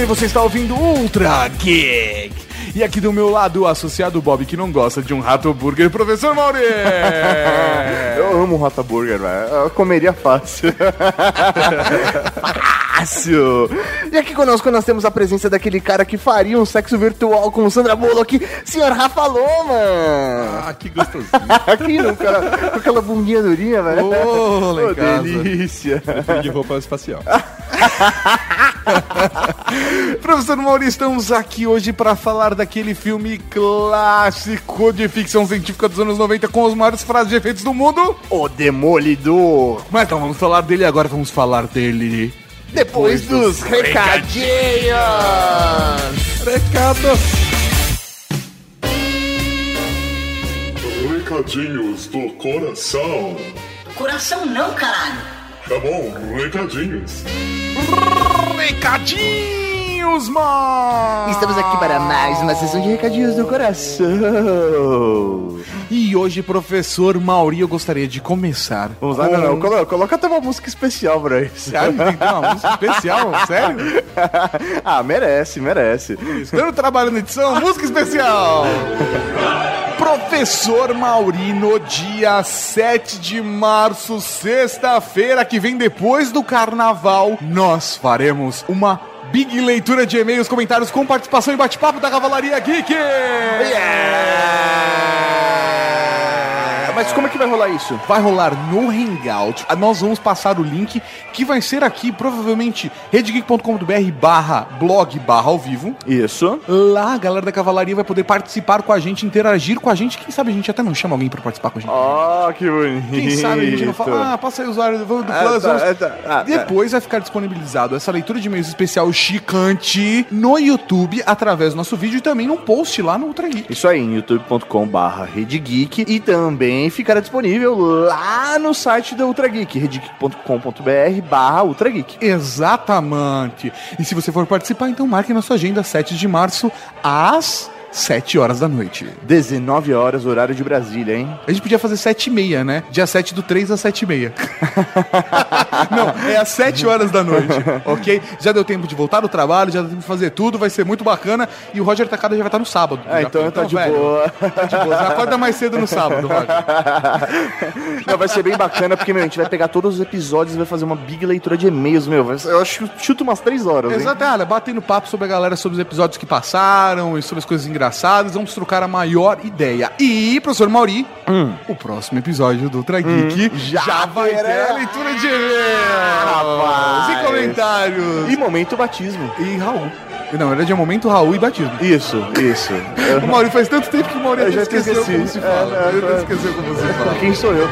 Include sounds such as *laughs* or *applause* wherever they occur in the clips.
e você está ouvindo Ultra Geek. E aqui do meu lado, o associado Bob, que não gosta de um rato burger, professor Mauri. *laughs* Eu amo Rota Burger, velho. Eu comeria fácil. *laughs* fácil. E aqui conosco nós temos a presença daquele cara que faria um sexo virtual com o Sandra Bullock, senhor Rafa Loma. Ah, que gostosinho. *laughs* aqui, no cara, com aquela bundinha durinha, velho. Ô, em casa. delícia. de roupa espacial. *laughs* Professor Mauri, estamos aqui hoje para falar daquele filme clássico de ficção científica dos anos 90 com os maiores frases de efeitos do mundo. O Demolidor. Mas então vamos falar dele agora, vamos falar dele. Depois, dos, recadinhos. Recado. Recadinhos do coração. Coração não, caralho. Tá bom, recadinhos. Recadinhos, mano! Estamos aqui para mais uma sessão de recadinhos do coração. E hoje, professor Mauri, eu gostaria de começar. Vamos lá, não, não. Coloca, coloca até uma música especial pra isso. Sério? Tem que ter uma música especial? Sério? *laughs* ah, merece, merece. Estou trabalho na edição, música especial! Professor Mauri, no dia 7 de março, sexta-feira, que vem depois do carnaval, nós faremos uma big leitura de e-mails, comentários com participação e bate-papo da Cavalaria Geek! Mas como é que vai rolar isso? Vai rolar no Hangout. Ah, Nós vamos passar o link que vai ser aqui, provavelmente, redgeek.com.br barra blog barra ao vivo. Isso. Lá a galera da Cavalaria vai poder participar com a gente, interagir com a gente. Quem sabe a gente até não chama alguém pra participar com a gente. Ó, que bonito. Quem sabe a gente não fala, ah, passa aí o usuário do, Ah, Plus. tá, vamos- é, tá. Ah, Depois vai ficar disponibilizado essa leitura de e-mails especial chicante no YouTube, através do nosso vídeo e também num post lá no Ultra Geek. Isso aí, em youtube.com barra redgeek e também ficará disponível lá no site da Ultra Geek, redgeek.com.br barra Ultra Geek. Exatamente. E se você for participar, então marque na sua agenda 7 de março às 7 horas da noite. 19 horas, horário de Brasília, hein? A gente podia fazer 7 e meia, né? Dia 7 do 3 às 7 e meia. *laughs* Não, é às 7 horas da noite, ok? Já deu tempo de voltar do trabalho, já deu tempo de fazer tudo, vai ser muito bacana. E o Roger Tacada já vai estar no sábado. Ah, então tá de velho, boa. Tá de boa. Acorda mais cedo no sábado, Roger. *laughs* Não, vai ser bem bacana, porque, meu, a gente vai pegar todos os episódios e vai fazer uma big leitura de e-mails, meu. Eu acho que chuta umas 3 horas, hein? Exato, olha, batendo papo sobre a galera, sobre os episódios que passaram e sobre as coisas engraçadas. Vamos trocar a maior ideia. E, professor Mauri, o próximo episódio do Ultra Geek já, vai ter a leitura de e-mails Rapaz. e comentários. E momento batismo. E Raul. Não, era de momento Raul e batismo. Isso, isso. O Mauri faz tanto tempo que o Mauri já esqueceu esqueci. como se É, fala. é, até é. esqueceu como se fala. Quem sou eu?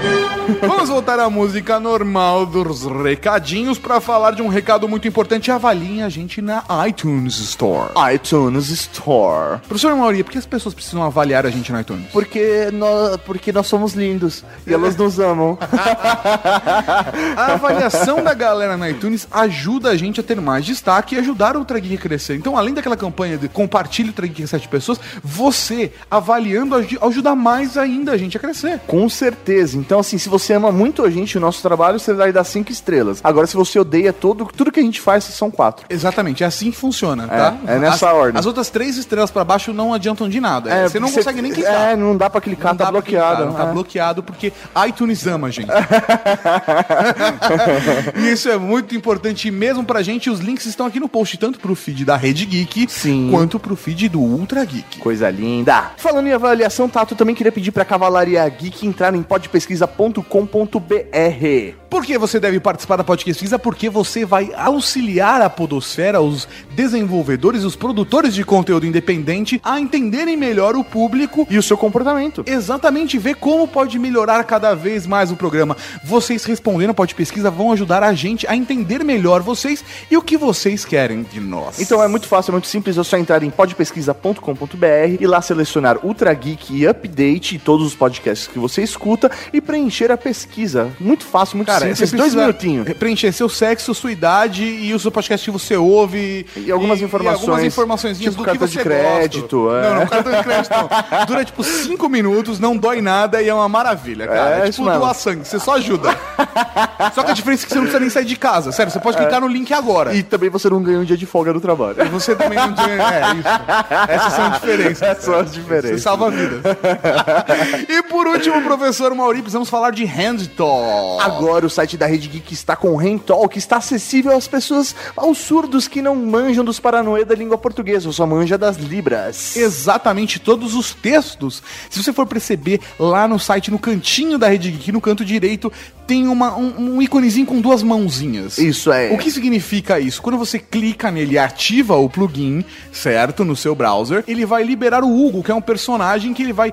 Vamos voltar à música normal dos recadinhos para falar de um recado muito importante. Avaliem a gente na iTunes Store. iTunes Store. Professor Mauri, por que as pessoas precisam avaliar a gente no iTunes? Porque nós, porque nós somos lindos e elas nos amam. *laughs* A avaliação da galera na iTunes ajuda a gente a ter mais destaque e ajudar o Geek a crescer. Então, além daquela campanha de compartilhe o Geek em sete pessoas, você avaliando aj- ajuda mais ainda a gente a crescer. Com certeza. Então, assim, se você ama muito a gente, o nosso trabalho, você vai dar cinco estrelas. Agora, se você odeia todo, tudo que a gente faz, são quatro. Exatamente, é assim que funciona, tá? é nessa as, ordem. As outras três estrelas pra baixo não adiantam de nada. você não porque consegue nem clicar. É, não dá pra clicar, Não tá bloqueado. clicar, não tá é. bloqueado porque iTunes ama a gente. *laughs* e isso é muito importante mesmo pra gente. Os links estão aqui no post, tanto pro feed da Rede Geek, Sim. quanto pro feed do Ultra Geek. Coisa linda. Falando em avaliação, Tato, também queria pedir pra Cavalaria Geek entrar em podpesquisa.com.br. Por que você deve participar da Podcast Pesquisa? Porque você vai auxiliar a podosfera, os desenvolvedores, os produtores de conteúdo independente a entenderem melhor o público E o seu comportamento. exatamente ver como pode melhorar cada vez mais o programa. Vocês respondendo a Pod Pesquisa vão ajudar a gente a entender melhor vocês e o que vocês querem de nós. Então é muito fácil, é muito simples, é só entrar em podpesquisa.com.br e lá selecionar Ultra Geek e Update e todos os podcasts que você escuta e preencher a pesquisa. Muito fácil, muito Cara, Cara, esses você dois minutinhos. Preencher seu sexo, sua idade e o seu podcast que você ouve. E algumas informações, algumas informações tipo do que cartão você de crédito, gosta. é. Não, não, cartão de crédito não. Dura tipo 5 minutos, não dói nada e é uma maravilha, cara. É, É, isso tipo doar sangue, você só ajuda. *laughs* só que a diferença é que você não precisa nem sair de casa. Sério, você pode clicar no link agora. E também você não ganha um dia de folga no trabalho. Você também não tem. É, isso. Essas são as diferenças. Essas são as Você diferenças. salva vidas. *laughs* e por último, professor Mauri, precisamos falar de Hand Talk. Agora o site da Rede Geek está com o Rentol, que está acessível às pessoas, aos surdos que não manjam dos paranoia da língua portuguesa, ou só manja das libras. exatamente todos os textos. Se você for perceber lá no site, no cantinho da Rede Geek, no canto direito, tem uma, um, um íconezinho com duas mãozinhas. Isso é. O que significa isso? Quando você clica nele e ativa o plugin, certo, no seu browser, ele vai liberar o Hugo, que é um personagem que ele vai.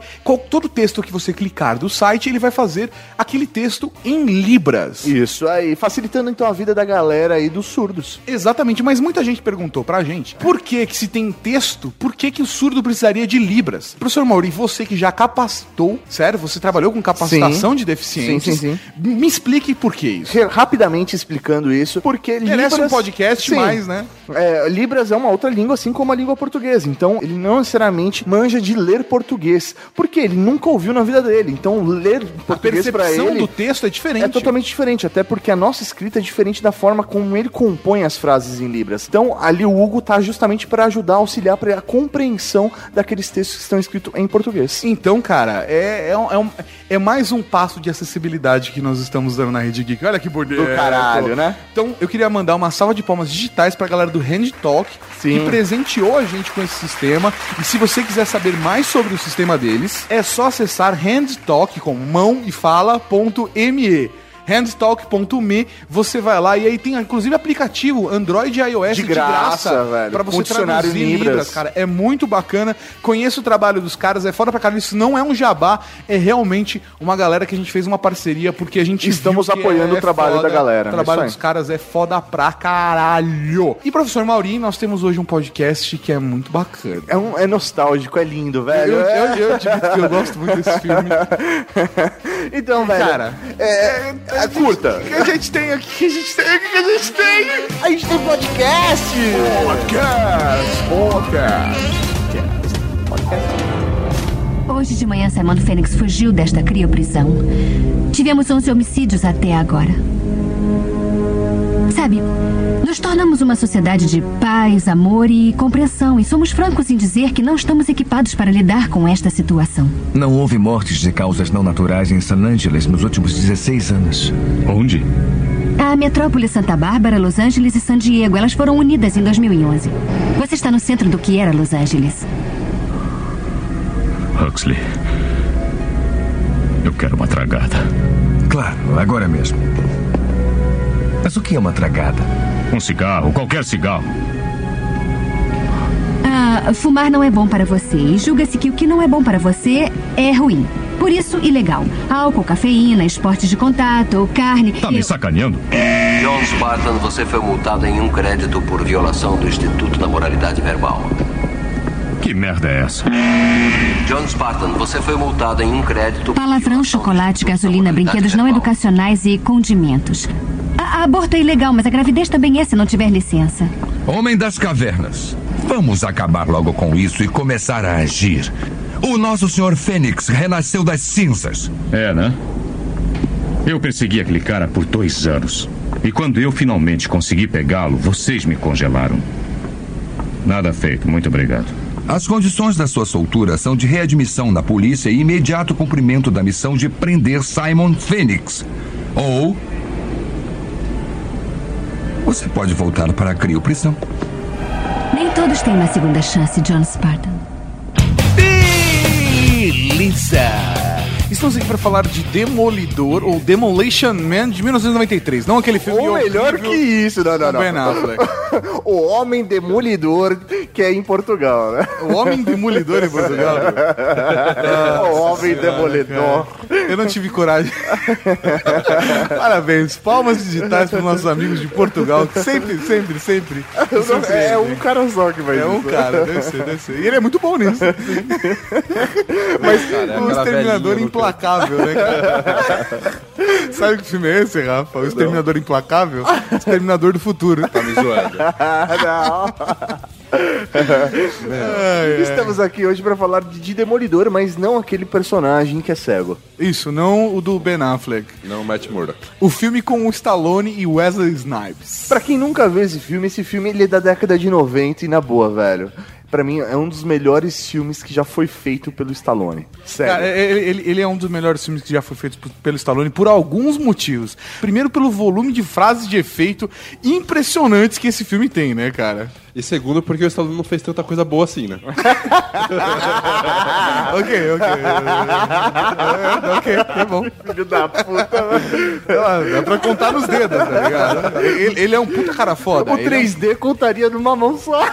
todo texto que você clicar do site, ele vai fazer aquele texto em Libras. Isso aí, facilitando então a vida da galera aí dos surdos. Exatamente, mas muita gente perguntou pra gente por que que se tem texto, por que que o surdo precisaria de Libras? Professor Mauri, você que já capacitou, sério, você trabalhou com capacitação Sim. de deficientes, Sim, sim, me explique por que isso. Rapidamente explicando isso, porque Merece um podcast mais, né? É, Libras é uma outra língua, assim como a língua portuguesa. Então, ele não necessariamente manja de ler português. Porque ele nunca ouviu na vida dele. Então, ler A português percepção ele do texto é diferente. é totalmente diferente. Até porque a nossa escrita é diferente da forma como ele compõe as frases em Libras. Então, ali o Hugo tá justamente para ajudar, auxiliar para a compreensão daqueles textos que estão escritos em português. Então, cara, é, é, um- é, um- é mais um passo de acessibilidade que nós estamos dando na Rede Geek. Olha que bonito. Do caralho, né? Então, eu queria mandar uma salva de palmas digitais pra galera do Hand Talk, Sim. que presenteou a gente com esse sistema. E se você quiser saber mais sobre o sistema deles, é só acessar handtalk com mão e fala.me. handtalk.me, você vai lá e aí tem inclusive aplicativo Android e iOS De graça, velho, pra você traduzir libras, libras. cara. É muito bacana. Conheço o trabalho dos caras, é foda pra caralho. Isso não é um jabá, é realmente uma galera que a gente fez uma parceria porque a gente Estamos apoiando o trabalho da galera, O né? trabalho dos caras é foda pra caralho. E professor Maurinho, nós temos hoje um podcast que é muito bacana. É, um- é nostálgico, é lindo, Eu, velho. eu, É- eu, admito que eu gosto muito desse filme. *laughs* Então, velho. Cara, é, é curta. O que a gente tem aqui? O que a gente tem? O que a gente tem? A gente tem podcast! Hoje de manhã, Simon Fênix fugiu desta crioprisão. Tivemos 11 homicídios até agora. Sabe, nos tornamos uma sociedade de paz, amor e compreensão, e somos francos em dizer que não estamos equipados para lidar com esta situação. Não houve mortes de causas não naturais em San Angeles nos últimos 16 anos. Onde? A metrópole Santa Bárbara, Los Angeles e San Diego, elas foram unidas em 2011. Você está no centro do que era Los Angeles. Huxley. Eu quero uma tragada. Claro, agora mesmo. Mas o que é uma tragada? Um cigarro, qualquer cigarro. Ah, fumar não é bom para você e julga-se que o que não é bom para você é ruim. Por isso, ilegal. Álcool, cafeína, esportes de contato, carne. Tá me Eu- sacaneando? John Spartan, você foi multado em um crédito por violação do Instituto da Moralidade Verbal. Que merda é essa? John Spartan, você foi multado em um crédito. por Palavrão, chocolate, gasolina, brinquedos não educacionais e condimentos. A- aborto é ilegal, mas a gravidez também é se não tiver licença. Homem das cavernas, vamos acabar logo com isso e começar a agir. O nosso senhor Fênix renasceu das cinzas. É, né? Eu persegui aquele cara por dois anos. E quando eu finalmente consegui pegá-lo, vocês me congelaram. Nada feito, muito obrigado. As condições da sua soltura são de readmissão na polícia e imediato cumprimento da missão de prender Simon Fênix. Ou. Você pode voltar para a crioprisão. Nem todos têm uma segunda chance, John Spartan. Beleza! Estamos aqui para falar de Demolidor ou Demolition Man de 1993, não aquele filme Ou melhor que isso, não, não, Ben não. Affleck. *laughs* o Homem Demolidor, que é em Portugal, né? O Homem Demolidor em Portugal. *laughs* o Homem Demolidor. Eu não tive coragem. *laughs* Parabéns, palmas digitais para os nossos amigos de Portugal, que sempre, sempre, sempre. Não- surpreendem. é um cara só que vai É um cara, deve ser, deve ser. E ele é muito bom nisso. Mas o aquela Exterminador velhinha Implacável né, cara? *laughs* Sabe que filme é esse, Rafa? O Exterminador Implacável? Exterminador do Futuro. Tá me zoando. *laughs* Estamos aqui hoje pra falar de, de Demolidor, mas não aquele personagem que é cego. Isso, não o do Ben Affleck. Não, Matt Murdock. O filme com o Stallone e Wesley Snipes. Pra quem nunca viu esse filme, esse filme ele é da década de 90 e na boa, velho. Pra mim é um dos melhores filmes que já foi feito pelo Stallone. Sério. Cara, ele, ele- ele é um dos melhores filmes que já foi feito pelo Stallone por alguns motivos. Primeiro, pelo volume de frases de efeito impressionantes que esse filme tem, né, cara? E segundo, porque o Stallone não fez tanta coisa boa assim, né? *laughs* ok, ok. *laughs* É, ok, é bom. Filho da puta. Ah, Dá pra contar nos dedos, tá ligado? Ele, ele é um puta cara foda. O Ele é um- 3D contaria numa mão só. *laughs*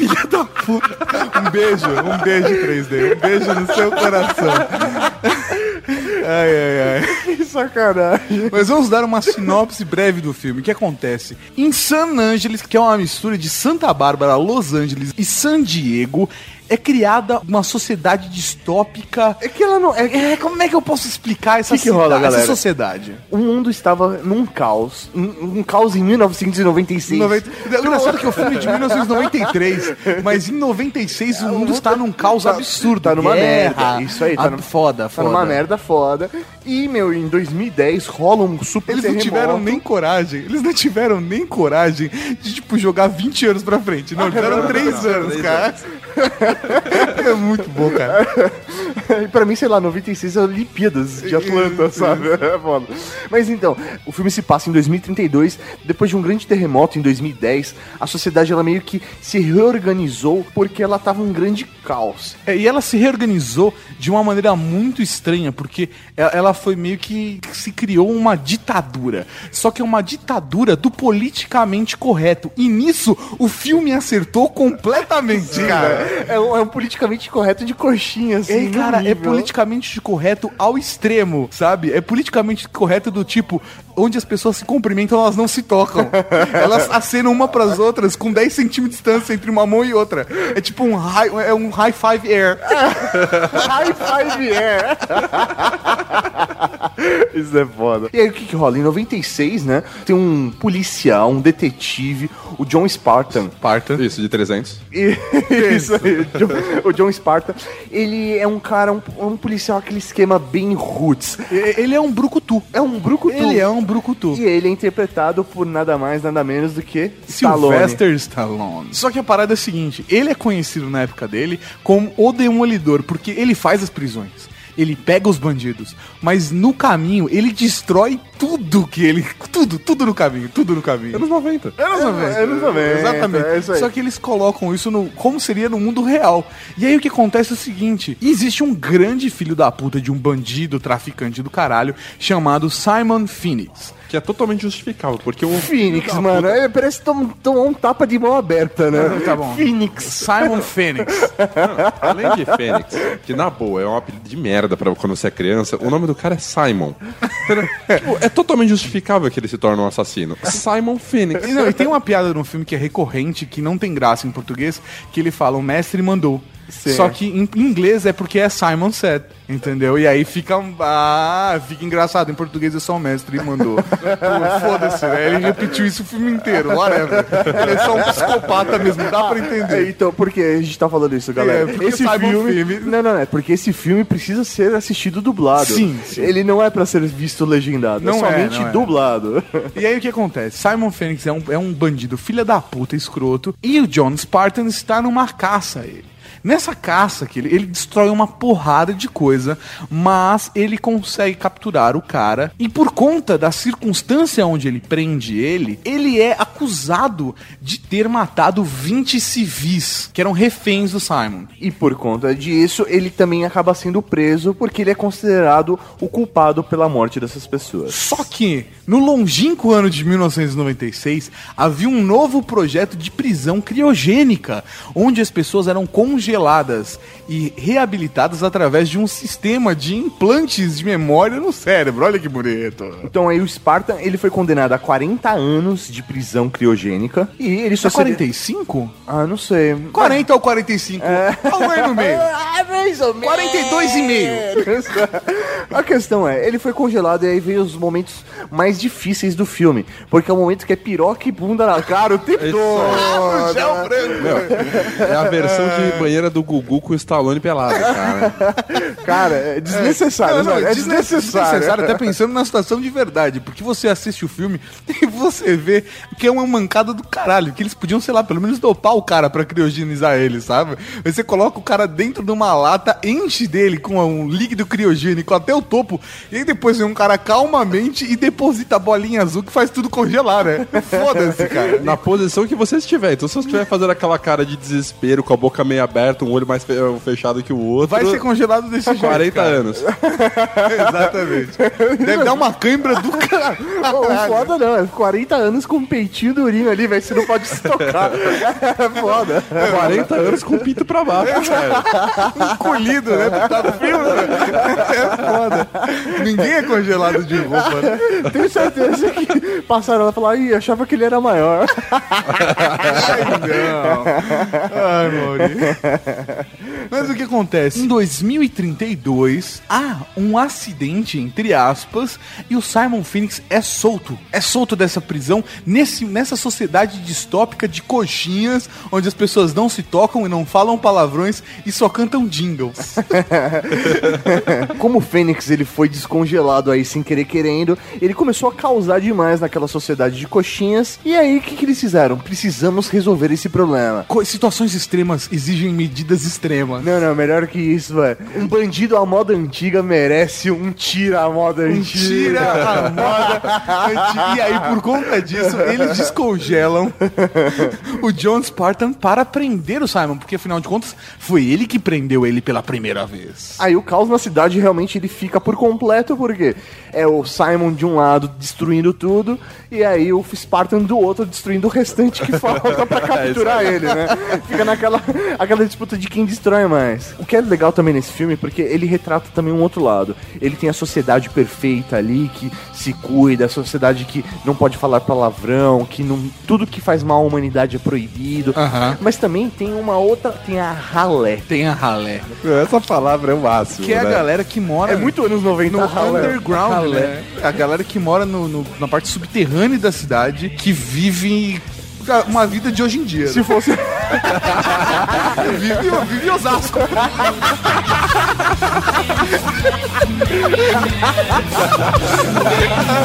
Filha da puta. Um beijo, um beijo 3D. Um beijo no seu coração. Ai, ai, ai. Que sacanagem. Mas vamos dar uma sinopse breve do filme. O que acontece? Em San Angeles, que é uma mistura de Santa Bárbara, Los Angeles e San Diego, é criada uma sociedade distópica. É que ela não. É, É, como é que eu posso explicar essa, Que que rola, essa sociedade? o mundo estava num caos. Um, um caos em 1996. 90... É engraçado que o filme é de 1993, mas em 96 o mundo está num caos absurdo. Tá numa Guerra. merda. Isso aí, tá Ah, no- foda, Tá foda. numa merda foda. E, meu, em 2010 rola um super Eles não terremoto. tiveram nem coragem, eles não tiveram nem coragem de, tipo, jogar 20 anos pra frente. Não, tiveram 3 anos, cara. É muito bom, cara. E pra mim, sei lá, 96 é Olimpíadas de Atlanta, sabe? É foda. Mas então, o filme se passa em 2032, depois de um grande terremoto em 2010, a sociedade ela meio que se reorganizou porque ela tava um grande caos. É, e ela se reorganizou de uma maneira muito estranha, porque ela foi meio que se criou uma ditadura. Só que é uma ditadura do politicamente correto. E nisso o filme acertou completamente, cara. É um, é um politicamente correto de coxinha, assim. É, no cara, é politicamente correto ao extremo, sabe? É politicamente correto do tipo, onde as pessoas se cumprimentam, elas não se tocam. *laughs* elas acenam uma pras outras com 10 centímetros de distância entre uma mão e outra. É tipo um high, é um high five air. *laughs* High five é. Isso é foda. E aí o que que rola? Em 96, né, tem um policial, um detetive, o John Spartan. Parta. Isso, de 300. E- Isso aí, o John- o John Spartan. Ele é um cara, um, um policial, aquele esquema bem roots. Ele é um brucutu. É um brucutu. Ele é um brucutu. E ele é interpretado por nada mais, nada menos do que Stallone. Sylvester Stallone. Só que a parada é a seguinte: ele é conhecido na época dele como o Demolidor, porque ele faz as prisões. Ele pega os bandidos, mas no caminho ele destrói tudo que ele. Tudo, tudo no caminho, tudo no caminho. Anos 90. Anos 90. anos 90, Exatamente. é isso aí. Só que eles colocam isso no como seria no mundo real. E aí o que acontece é o seguinte: existe um grande filho da puta de um bandido traficante do caralho chamado Simon Phoenix. Que é totalmente justificável, porque o. Phoenix, mano. É, parece que tom- tomou um tapa de mão aberta, né? Tá bom. Phoenix. Simon Phoenix. Além de Fênix, que na boa é um apelido de merda pra quando você é criança, o nome do cara é Simon. Tipo, é totalmente justificável que ele se torne um assassino. Simon Phoenix. E, não, e tem uma piada no filme que é recorrente, que não tem graça em português, que ele fala, o mestre mandou. Certo. Só que em inglês é porque é Simon said, entendeu? E aí fica, ah, fica engraçado. Em português é só o mestre mandou. Pô, *laughs* Foda-se, né? Ele repetiu isso o filme inteiro, whatever. Ele é só um psicopata mesmo, dá pra É, entender. então, por que a gente tá falando isso, galera? É, porque esse filme... filme. Não, não, é porque esse filme precisa ser assistido dublado. Sim, sim. Ele não é pra ser visto legendado, Não é é, somente é. dublado. E aí o que acontece? Simon Phoenix é um, é um bandido filha da puta, escroto, e o John Spartan está numa caça a ele. Nessa caça que ele, ele destrói uma porrada de coisa, mas ele consegue capturar o cara e por conta da circunstância onde ele prende ele, ele é acusado de ter matado 20 civis que eram reféns do Simon. E por conta disso, ele também acaba sendo preso porque ele é considerado o culpado pela morte dessas pessoas. Só que, no longínquo ano de 1996, havia um novo projeto de prisão criogênica, onde as pessoas eram congeladas e reabilitadas através de um sistema de implantes de memória no cérebro. Olha que bonito. Então aí o Spartan, ele foi condenado a 40 anos de prisão criogênica e ele só É 45? Ah, não sei. 40 ou 45? É. Aí no meio. Ah, mais ou menos. 42 e meio. *laughs* A questão é, ele foi congelado e aí veio os momentos mais difíceis do filme. Porque é o momento que é piroca e bunda na cara o tempo todo. Meu, é a versão de banheira do Gugu com o Stallone pelado, cara. *laughs* Cara, é desnecessário, Não, não, é desne- desnecessário. desnecessário, até pensando na situação de verdade. Porque você assiste o filme *laughs* e você vê que é uma mancada do caralho. Que eles podiam, sei lá, pelo menos dopar o cara pra criogenizar ele, sabe? Aí Você coloca o cara dentro de uma lata, enche dele com um líquido criogênico até o topo, e aí depois vem um cara calmamente e deposita a bolinha azul que faz tudo congelar, né? Foda-se, cara. Na posição que você estiver. Então, se você estiver fazendo aquela cara de desespero, com a boca meio aberta, um olho mais fe- fechado que o outro. Vai ser congelado desse jeito. 40 cara. anos. *laughs* Exatamente. Deve dar uma cãibra do cara. O foda não, é 40 anos com um peitinho durinho ali, velho, você não pode se tocar. *laughs* É foda. 40 anos com o pinto pra baixo, velho. Encolhido, né? Tá frio, né? É foda. Ninguém é congelado de roupa, né? Tenho certeza que passaram lá e falaram, ih, achava que ele era maior. Ai, não. Ai, Mauri. *laughs* Mas o que acontece? Em 2032, há um acidente, entre aspas, e o Simon Phoenix é solto. É solto dessa prisão nesse, nessa sociedade distópica de coxinhas, onde as pessoas não se tocam e não falam palavrões e só cantam jingles. *laughs* Como o Fênix ele foi descongelado aí sem querer querendo, ele começou a causar demais naquela sociedade de coxinhas. E aí, o que, que eles fizeram? Precisamos resolver esse problema. Co- Situações extremas exigem medidas extremas. Não, não, melhor que isso, velho. Um bandido à moda antiga merece um tira à moda antiga. Tira a moda antiga. E aí, por conta disso, eles descongelam o John Spartan para prender o Simon, porque afinal de contas, foi ele que prendeu ele pela primeira vez. Aí o caos na cidade realmente ele fica por completo, porque é o Simon de um lado destruindo tudo, e aí o Spartan do outro destruindo o restante que falta pra *laughs* capturar ele, né? Fica naquela aquela disputa de quem destrói mais. O que é legal também nesse filme, porque ele retrata também um outro lado. Ele tem a sociedade perfeita ali, que se cuida, a sociedade que não pode falar palavrão, que não, tudo que faz mal à humanidade é proibido. Mas também tem uma outra, tem a ralé. Tem a ralé. Essa palavra é o máximo. Que é a né? galera que mora É muito anos 90 no a ralé. underground, Ralé. né? A galera que mora no- no- na parte subterrânea da cidade, que vive uma vida de hoje em dia. Se né? fosse *laughs* vive, vive Osasco.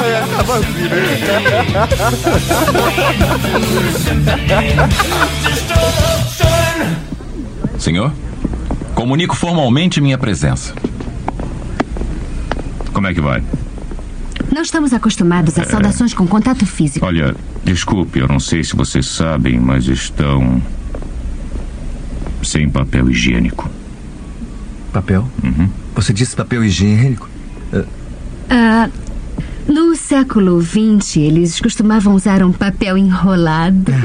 é, assim, né? Senhor, comunico formalmente minha presença. Como é que vai? Não estamos acostumados a saudações com contato físico. Olha, desculpe, eu não sei se vocês sabem, mas estão. sem papel higiênico. Papel? Você disse papel higiênico? Ah, no século XX, eles costumavam usar um papel enrolado. *laughs*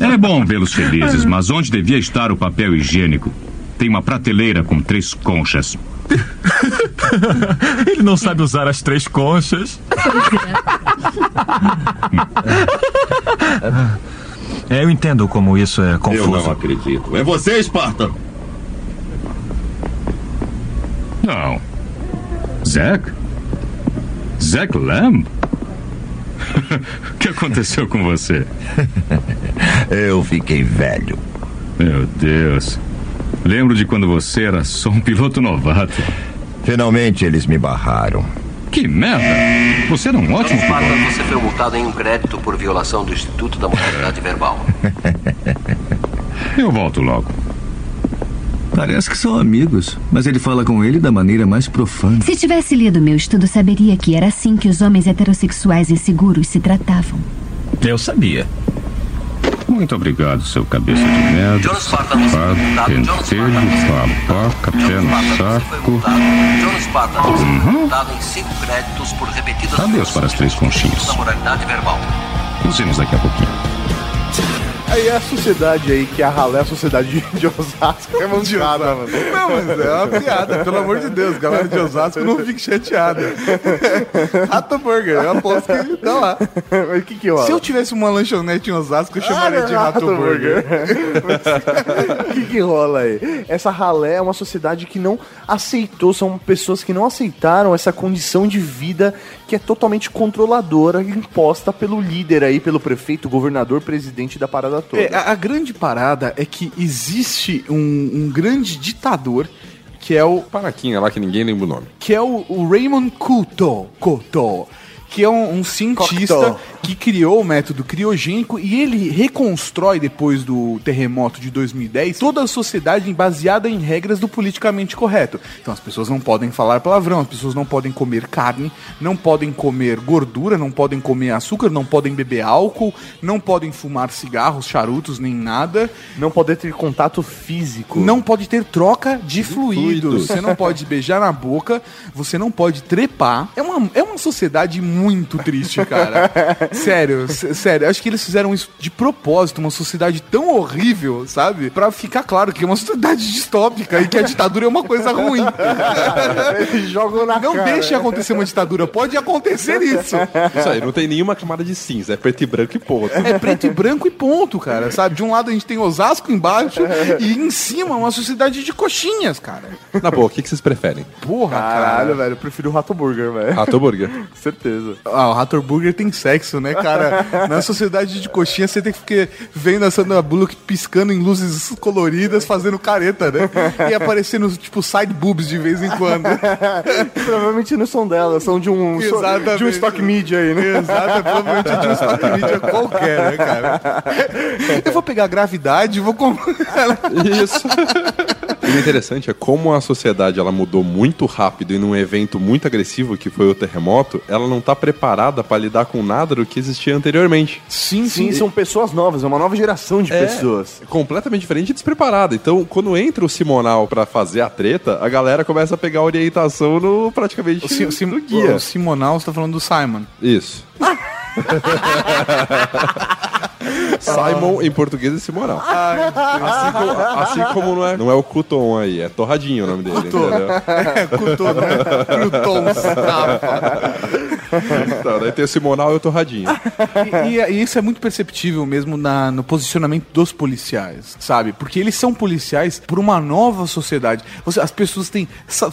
É bom vê-los felizes, mas onde devia estar o papel higiênico? Tem uma prateleira com três conchas. *laughs* Ele não sabe usar as três conchas. É, eu entendo como isso é Eu confuso. não acredito. É você, Spartan! Não. Zack? Zack Lamb? *laughs* O que aconteceu com você? *laughs* Eu fiquei velho. Meu Deus. Lembro de quando você era só um piloto novato. Finalmente eles me barraram. Que merda! Você era um ótimo piloto. você foi multado em um crédito por violação do Instituto da Moralidade Verbal. Eu volto logo. Parece que são amigos, mas ele fala com ele da maneira mais profana. Se tivesse lido meu estudo, saberia que era assim que os homens heterossexuais inseguros se tratavam. Eu sabia. Muito obrigado, seu cabeça de merda. Multado. John pentelho, babaca, pé no saco. Repetidas Adeus para as três conchinhas. Nos vemos daqui a pouquinho. Aí é a sociedade aí, que é a ralé, a sociedade de, Osasco. É mancada, mano. Não, mas é uma piada, pelo amor de Deus. Galera de Osasco não fique chateada. Rato Burger, eu aposto que tá lá. *laughs* Mas o que que rola? Se eu tivesse uma lanchonete em Osasco, eu chamaria Ah, de Rato, Burger. *laughs* O que, que rola aí? Essa ralé é uma sociedade que não aceitou, são pessoas que não aceitaram essa condição de vida que é totalmente controladora, imposta pelo líder aí, pelo prefeito, governador, presidente da parada toda. É, a, a grande parada é que existe um, um grande ditador que é o Paraquinha lá que ninguém lembra o nome. que é o, o Raymond Couto, Couto, que é um, um cientista Cocteau. Que criou o método criogênico e ele reconstrói depois do terremoto de 2010 toda a sociedade baseada em regras do politicamente correto. Então as pessoas não podem falar palavrão, as pessoas não podem comer carne, não podem comer gordura, não podem comer açúcar, não podem beber álcool, não podem fumar cigarros, charutos, nem nada. Não poder ter contato físico. Não pode ter troca de, fluidos. fluidos. Você não pode beijar na boca, você não pode trepar. É uma, é uma sociedade muito triste, cara. *laughs* sério, sério. Acho que eles fizeram isso de propósito, uma sociedade tão horrível, sabe? Pra ficar claro que é uma sociedade distópica e que a ditadura é uma coisa ruim. Jogam na Não cara. deixe acontecer uma ditadura, pode acontecer isso. Isso aí, não tem nenhuma camada de cinza, é preto e branco e ponto. É preto e branco e ponto, cara, sabe? De um lado a gente tem Osasco embaixo e em cima uma sociedade de coxinhas, cara. Na boa, o que, que vocês preferem? Porra, Caralho, cara. velho, eu prefiro o Rato Burger, velho. Rato Burger. *laughs* Certeza. Ah, o Rator Burger tem sexo, né, cara? Na sociedade de coxinha você tem que ficar vendo a Sandra Bullock piscando em luzes coloridas, fazendo careta, né? E aparecendo, tipo, side boobs de vez em quando. *laughs* Provavelmente não são dela, são de um, Exatamente. de um stock media aí, né? Exato, provavelmente de um stock media qualquer, né, cara? Eu vou pegar a gravidade e vou... com- Isso. *laughs* E o interessante é como a sociedade ela mudou muito rápido e num evento muito agressivo que foi o terremoto, ela não tá preparada para lidar com nada do que existia anteriormente. Sim, Sim, são pessoas novas, é uma nova geração de É, pessoas. completamente diferente e despreparada. Então, quando entra o Simonal pra fazer a treta, a galera começa a pegar orientação no praticamente O, Sim, o, Sim, no guia. o Simonal, você tá falando do Simon. Isso. *laughs* *laughs* Simon em português é Simonal. Assim como, assim como não, é, não é o Cuton aí, é Torradinho o nome dele. entendeu? É, Couto, né? Crouton, Então, daí tem o Simonal e o Torradinho. E, e- e isso é muito perceptível mesmo na- no posicionamento dos policiais, sabe? Porque eles são policiais por uma nova sociedade. Você- as pessoas têm,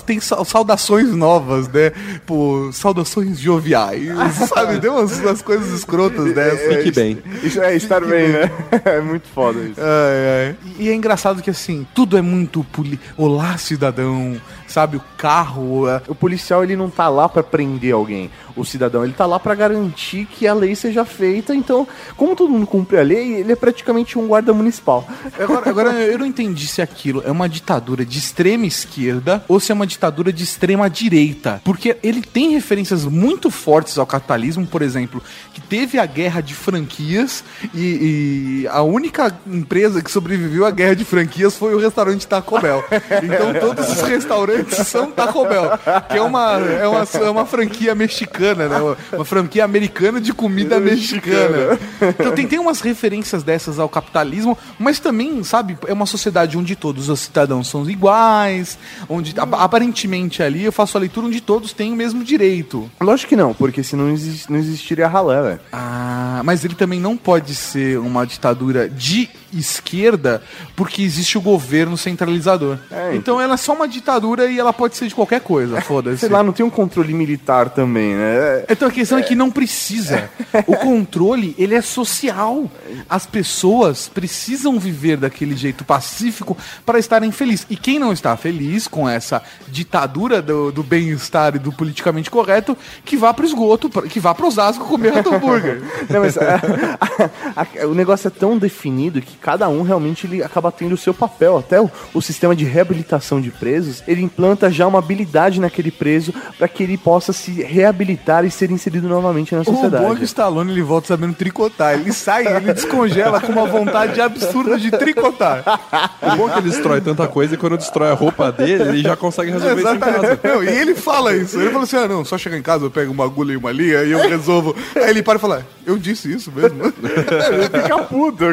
têm sa- saudações novas, né? Pô, saudações joviais, sabe? Tem umas, umas coisas escrotas dessas. Fique bem. Isso é estar bem, né? *laughs* É muito foda isso. Ai, ai. E é engraçado que assim, tudo é muito poli... Olá, cidadão, sabe? O carro. O policial ele não tá lá pra prender alguém, o cidadão, ele tá lá pra garantir que a lei seja feita. Então, como todo mundo cumpre a lei, ele é praticamente um guarda municipal. Agora, agora eu não entendi se aquilo é uma ditadura de extrema esquerda ou se é uma ditadura de extrema direita. Porque ele tem referências muito fortes ao capitalismo, por exemplo, que teve a guerra de franquias e, e a única empresa que sobreviveu à guerra de franquias foi o restaurante Taco Bell. *laughs* Então todos os restaurantes são Taco Bell, que é uma, é uma, é uma franquia mexicana, né? Uma, franquia americana de comida mexicana. Então tem, tem umas referências dessas ao capitalismo, mas também, sabe, é uma sociedade onde todos os cidadãos são iguais, onde ap- aparentemente ali eu faço a leitura onde todos têm o mesmo direito. Lógico que não, porque senão não, exis- não existiria a ralé, velho. Ah, mas ele também não pode ser uma ditadura de esquerda porque existe o governo centralizador. É, então ela é só uma ditadura e ela pode ser de qualquer coisa, foda-se. Sei lá, não tem um controle militar também, né? Então a questão é que não precisa. O controle, ele é social. As pessoas precisam viver daquele jeito pacífico para estarem felizes. E quem não está feliz com essa ditadura do, do bem-estar e do politicamente correto, que vá pro esgoto, pra- que vá pro Osasco comer hambúrguer. *laughs* Não, mas *laughs* a- a- a- o negócio é tão definido que cada um realmente ele acaba tendo o seu papel. Até o, o sistema de reabilitação de presos, ele implanta já uma habilidade naquele preso para que ele possa se reabilitar e ser inserido novamente na O bom é que o sociedade. Stallone ele volta sabendo tricotar. Ele sai, ele descongela com uma vontade absurda de tricotar. O bom é que ele destrói tanta coisa e quando destrói a roupa dele, ele já consegue resolver isso em casa. Exatamente. Não, e ele fala isso. Ele fala assim: ah, não, só chegar em casa, eu pego uma agulha e uma linha e eu resolvo. Aí ele para e fala: Eu disse isso mesmo. *laughs* Ele fica puto.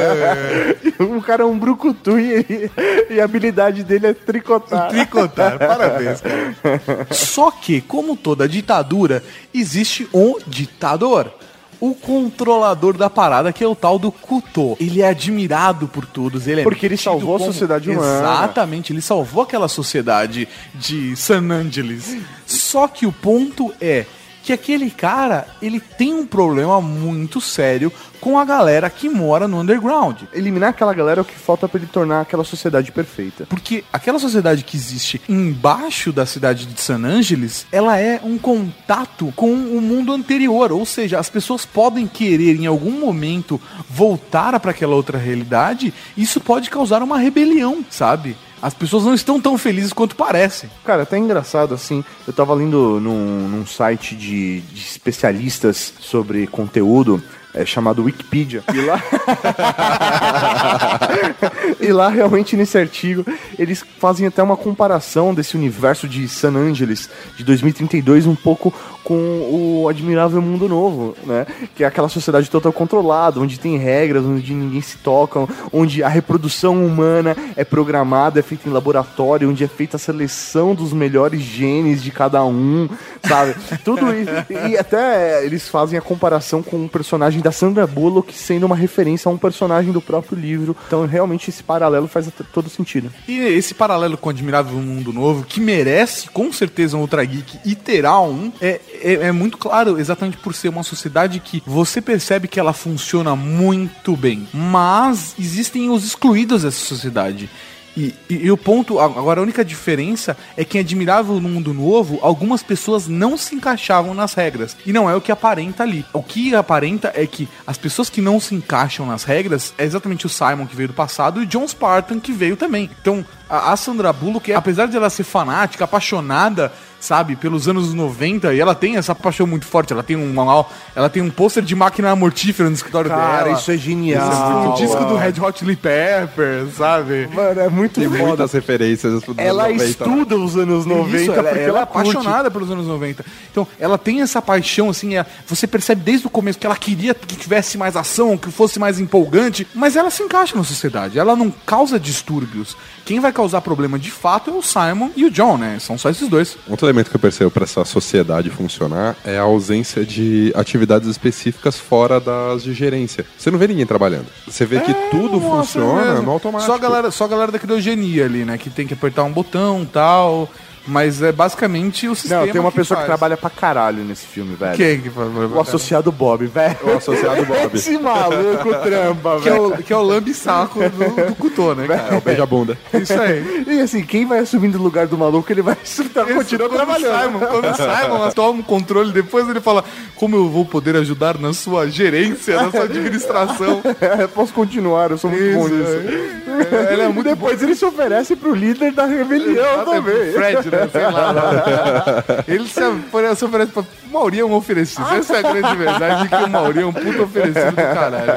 *laughs* O cara é um brucutu e, e a habilidade dele é tricotar. Tricotar, parabéns, cara. *laughs* Só que, como toda ditadura, existe um ditador. O controlador da parada, que é o tal do Kuto. Ele é admirado por todos. Ele é Porque ele salvou a sociedade humana. Exatamente, ele salvou aquela sociedade de San Angeles. Só que o ponto é que aquele cara, ele tem um problema muito sério com a galera que mora no underground. Eliminar aquela galera é o que falta pra ele tornar aquela sociedade perfeita. Porque aquela sociedade que existe embaixo da cidade de San Angeles, ela é um contato com o mundo anterior. Ou seja, as pessoas podem querer em algum momento voltar para aquela outra realidade. E isso pode causar uma rebelião, sabe? As pessoas não estão tão felizes quanto parecem. Cara, até engraçado assim. Eu tava lendo num, num site de, de especialistas sobre conteúdo. É chamado Wikipedia. E lá. *laughs* e lá, realmente, nesse artigo, eles fazem até uma comparação desse universo de San Angeles de 2032 um pouco com o Admirável Mundo Novo, né? Que é aquela sociedade total controlada, onde tem regras, onde ninguém se toca, onde a reprodução humana é programada, é feita em laboratório, onde é feita a seleção dos melhores genes de cada um, sabe? *laughs* Tudo isso. E até eles fazem a comparação com o personagem da Sandra Bullock sendo uma referência a um personagem do próprio livro. Então, realmente, esse paralelo faz todo sentido. E esse paralelo com o Admirável Mundo Novo, que merece com certeza um Ultra Geek e terá um, é, é, é muito claro, exatamente por ser uma sociedade que você percebe que ela funciona muito bem. Mas existem os excluídos dessa sociedade. E, e- e o ponto, agora a única diferença é que em Admirável no Mundo Novo, algumas pessoas não se encaixavam nas regras. E não é o que aparenta ali. O que aparenta é que as pessoas que não se encaixam nas regras é exatamente o Simon que veio do passado e o John Spartan que veio também. Então, a, a Sandra Bullock, apesar de ela ser fanática, apaixonada, sabe, pelos anos 90, e ela tem essa paixão muito forte, ela tem um manual, ela tem um pôster de máquina mortífera no escritório Cara, dela. isso é genial. Isso é muito- o disco do. Red Hot Chili Peppers, sabe? Mano, é muito Tem foda. muitas referências. dos Ela anos 90, né? estuda os anos 90 Isso, ela, porque ela é ela curte. apaixonada pelos anos 90. Então, ela tem essa paixão, assim, é- você percebe desde o começo que ela queria que tivesse mais ação, que fosse mais empolgante, mas ela se encaixa na sociedade, ela não causa distúrbios. Quem vai causar problema de fato é o Simon e o John, né? São só esses dois. Outro elemento que eu percebo para essa sociedade funcionar é a ausência de atividades específicas fora das de gerência. Você não vê ninguém trabalhando. Você vê que tudo funciona é mesmo. no automático. Só a galera, só a galera da criogenia ali, né? Que tem que apertar um botão e tal. Mas é basicamente o sistema. Não, tem uma pessoa que faz. trabalha pra caralho nesse filme, velho. Quem que faz? O associado Bob, velho. O associado Bob. *laughs* Esse maluco trampa, Que é velho. o, que é o lambe-saco do, do Cutô, né, cara? É o beija-bunda. Isso aí. E assim, quem vai assumindo o lugar do maluco, ele vai *laughs* tá, continua Quando o trabalhando. Simon, quando o Simon toma o controle, depois ele fala: Como eu vou poder ajudar na sua gerência, na sua administração? É, *laughs* posso continuar, eu sou muito bom nisso. É, é muito Depois ele se oferece pro líder da rebelião é pro também. Fred, né? Sei lá. Ele se oferece, se oferece pra. O Mauri é um oferecido. Essa é a grande verdade, que o Mauri é um puto oferecido do caralho.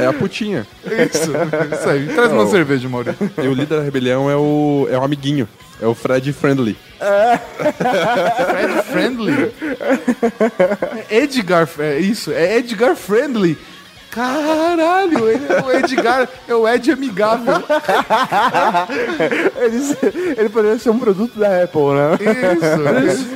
É a putinha. Isso, isso aí. Traz uma cerveja, Mauri. E o líder da rebelião é o, é o amiguinho. É o Fred Friendly. Fred Friendly. É Edgar, é isso, é Edgar Friendly. Caralho, ele é o Edgar, é o Ed amigável. Ele, ele poderia ser um produto da Apple, né? Isso, *laughs* isso.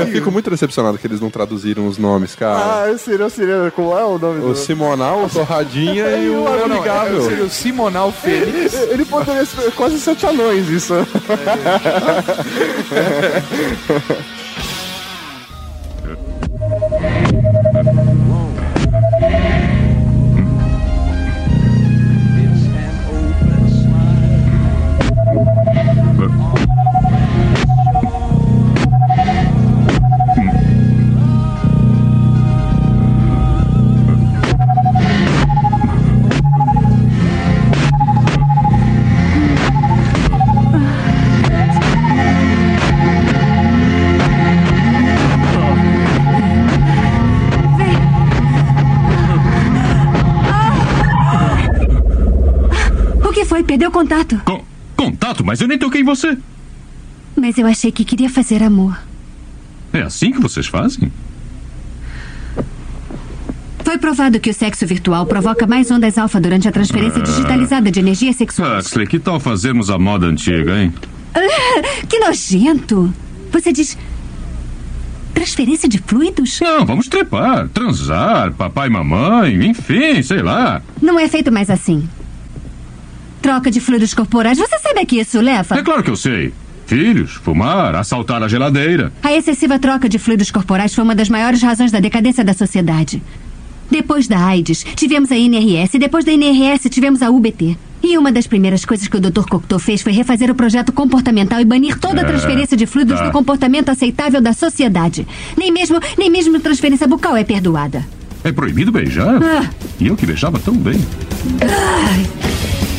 Eu fico muito decepcionado que eles não traduziram os nomes, cara. Ah, eu seria, eu seria. Qual é o nome O do. Simonal, o Torradinha e o *laughs* Não, não, Amigável. seria o Simonal Fênix. Ele poderia ser quase sete anões, isso. O *laughs* contato. Com- contato, mas eu nem toquei em você. Mas eu achei que queria fazer amor. É assim que vocês fazem? Foi provado que o sexo virtual provoca mais ondas alfa durante a transferência Ah. digitalizada de energia sexual. Huxley, que tal fazermos a moda antiga, hein? Ah, *laughs* que nojento! Você diz. Transferência de fluidos? Não, vamos trepar, transar, papai e mamãe, enfim, sei lá. Não é feito mais assim. Troca de fluidos corporais. Você sabe que isso leva? É claro que eu sei. Filhos, fumar, assaltar a geladeira. A excessiva troca de fluidos corporais foi uma das maiores razões da decadência da sociedade. Depois da AIDS, tivemos a NRS. Depois da NRS, tivemos a UBT. E uma das primeiras coisas que o Dr. Cocteau fez foi refazer o projeto comportamental e banir toda a É, transferência de fluidos tá. do comportamento aceitável da sociedade. Nem mesmo, nem mesmo transferência bucal é perdoada. É proibido beijar? Ah. E eu que beijava tão bem.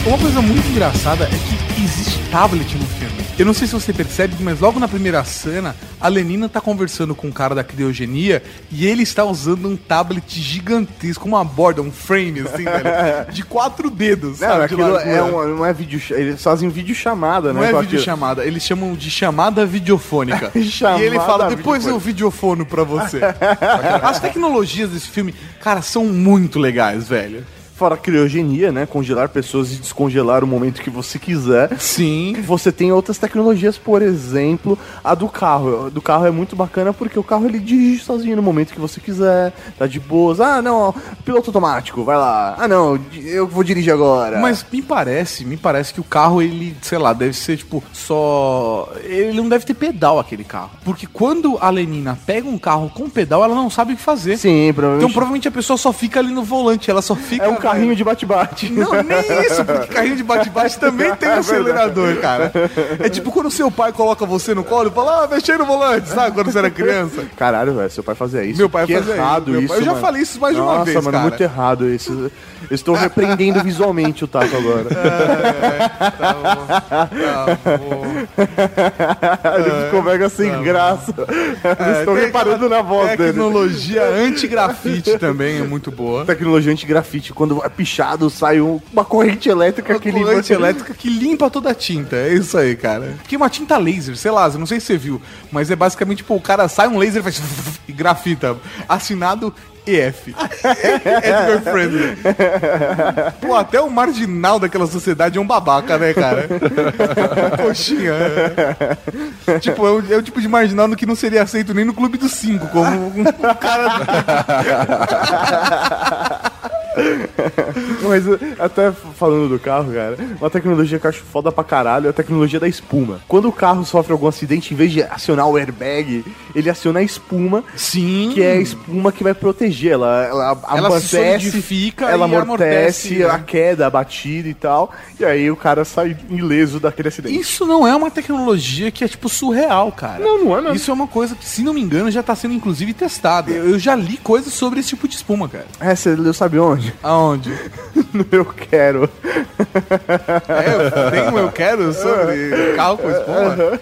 Uma coisa muito engraçada é que existe tablet no filme. Eu não sei se você percebe, mas logo na primeira cena, a Lenina tá conversando com um cara da criogenia e ele está usando um tablet gigantesco, uma borda, um frame, assim, velho, *laughs* de quatro dedos, Não, sabe? aquilo é uma, não é vídeo. Eles fazem vídeo chamada, Não né? é com vídeo chamada, eles chamam de chamada videofônica. Chamada *laughs* e ele fala, depois eu videofônica." videofono pra você. *laughs* As tecnologias desse filme, cara, são muito legais, velho. Fora criogenia, né? Congelar pessoas e descongelar o momento que você quiser. Sim. Você tem outras tecnologias, por exemplo, a do carro. A do carro é muito bacana porque o carro ele dirige sozinho no momento que você quiser. Tá de boas. Ah, não, piloto automático, vai lá. Ah, não, eu vou dirigir agora. Mas me parece, me parece que o carro, ele, sei lá, deve ser tipo só. Ele não deve ter pedal aquele carro. Porque quando a Lenina pega um carro com pedal, ela não sabe o que fazer. Sim, provavelmente. Então provavelmente a pessoa só fica ali no volante, ela só fica. É um carrinho de bate-bate. Não, nem isso, *laughs* porque carrinho de bate-bate também tem um É acelerador, cara. É tipo quando seu pai coloca você no colo e fala, ah, mexei no volante, sabe? Quando você era criança. Caralho, velho, seu pai fazia isso. Meu pai que fazia errado isso, isso. eu já falei isso mais de uma Nossa, vez, mano, cara. muito errado isso. Estou repreendendo *laughs* visualmente o Tato agora. *laughs* Ele ficou mega sem graça. Eu estou reparando na voz dele. Tecnologia anti-grafite também é muito boa. Tecnologia anti-grafite. Quando é pichado, sai um- uma corrente elétrica que limpa. corrente elétrica que limpa toda a tinta. É isso aí, cara. Porque uma tinta laser, sei lá, não sei se você viu, mas é basicamente, tipo, o cara sai um laser e faz *laughs* e grafita. Assinado EF. *laughs* Edgar Friendly. Pô, até o marginal daquela sociedade é um babaca, né, cara? *laughs* Coxinha. é. Tipo, é o, é o tipo de marginal que não seria aceito nem no Clube dos Cinco, como um cara... *laughs* Mas até falando do carro, cara, uma tecnologia que eu acho foda pra caralho é a tecnologia da espuma. Quando o carro sofre algum acidente, em vez de acionar o airbag, ele aciona a espuma. Sim. Que é a espuma que vai proteger. Ela, ela, Ela se amortece, solidifica ela amortece, amortece, a né? queda, a batida e tal. E aí o cara sai ileso daquele acidente. Isso não é uma tecnologia que é, tipo, surreal, cara. Não, não é mesmo. Isso é uma coisa que, se não me engano, já tá sendo, inclusive, testada. Eu, eu já li coisas sobre esse tipo de espuma, cara. É, você leu sabe onde? Aonde? *laughs* no Eu Quero. É, tem um eu quero sobre carro com espuma?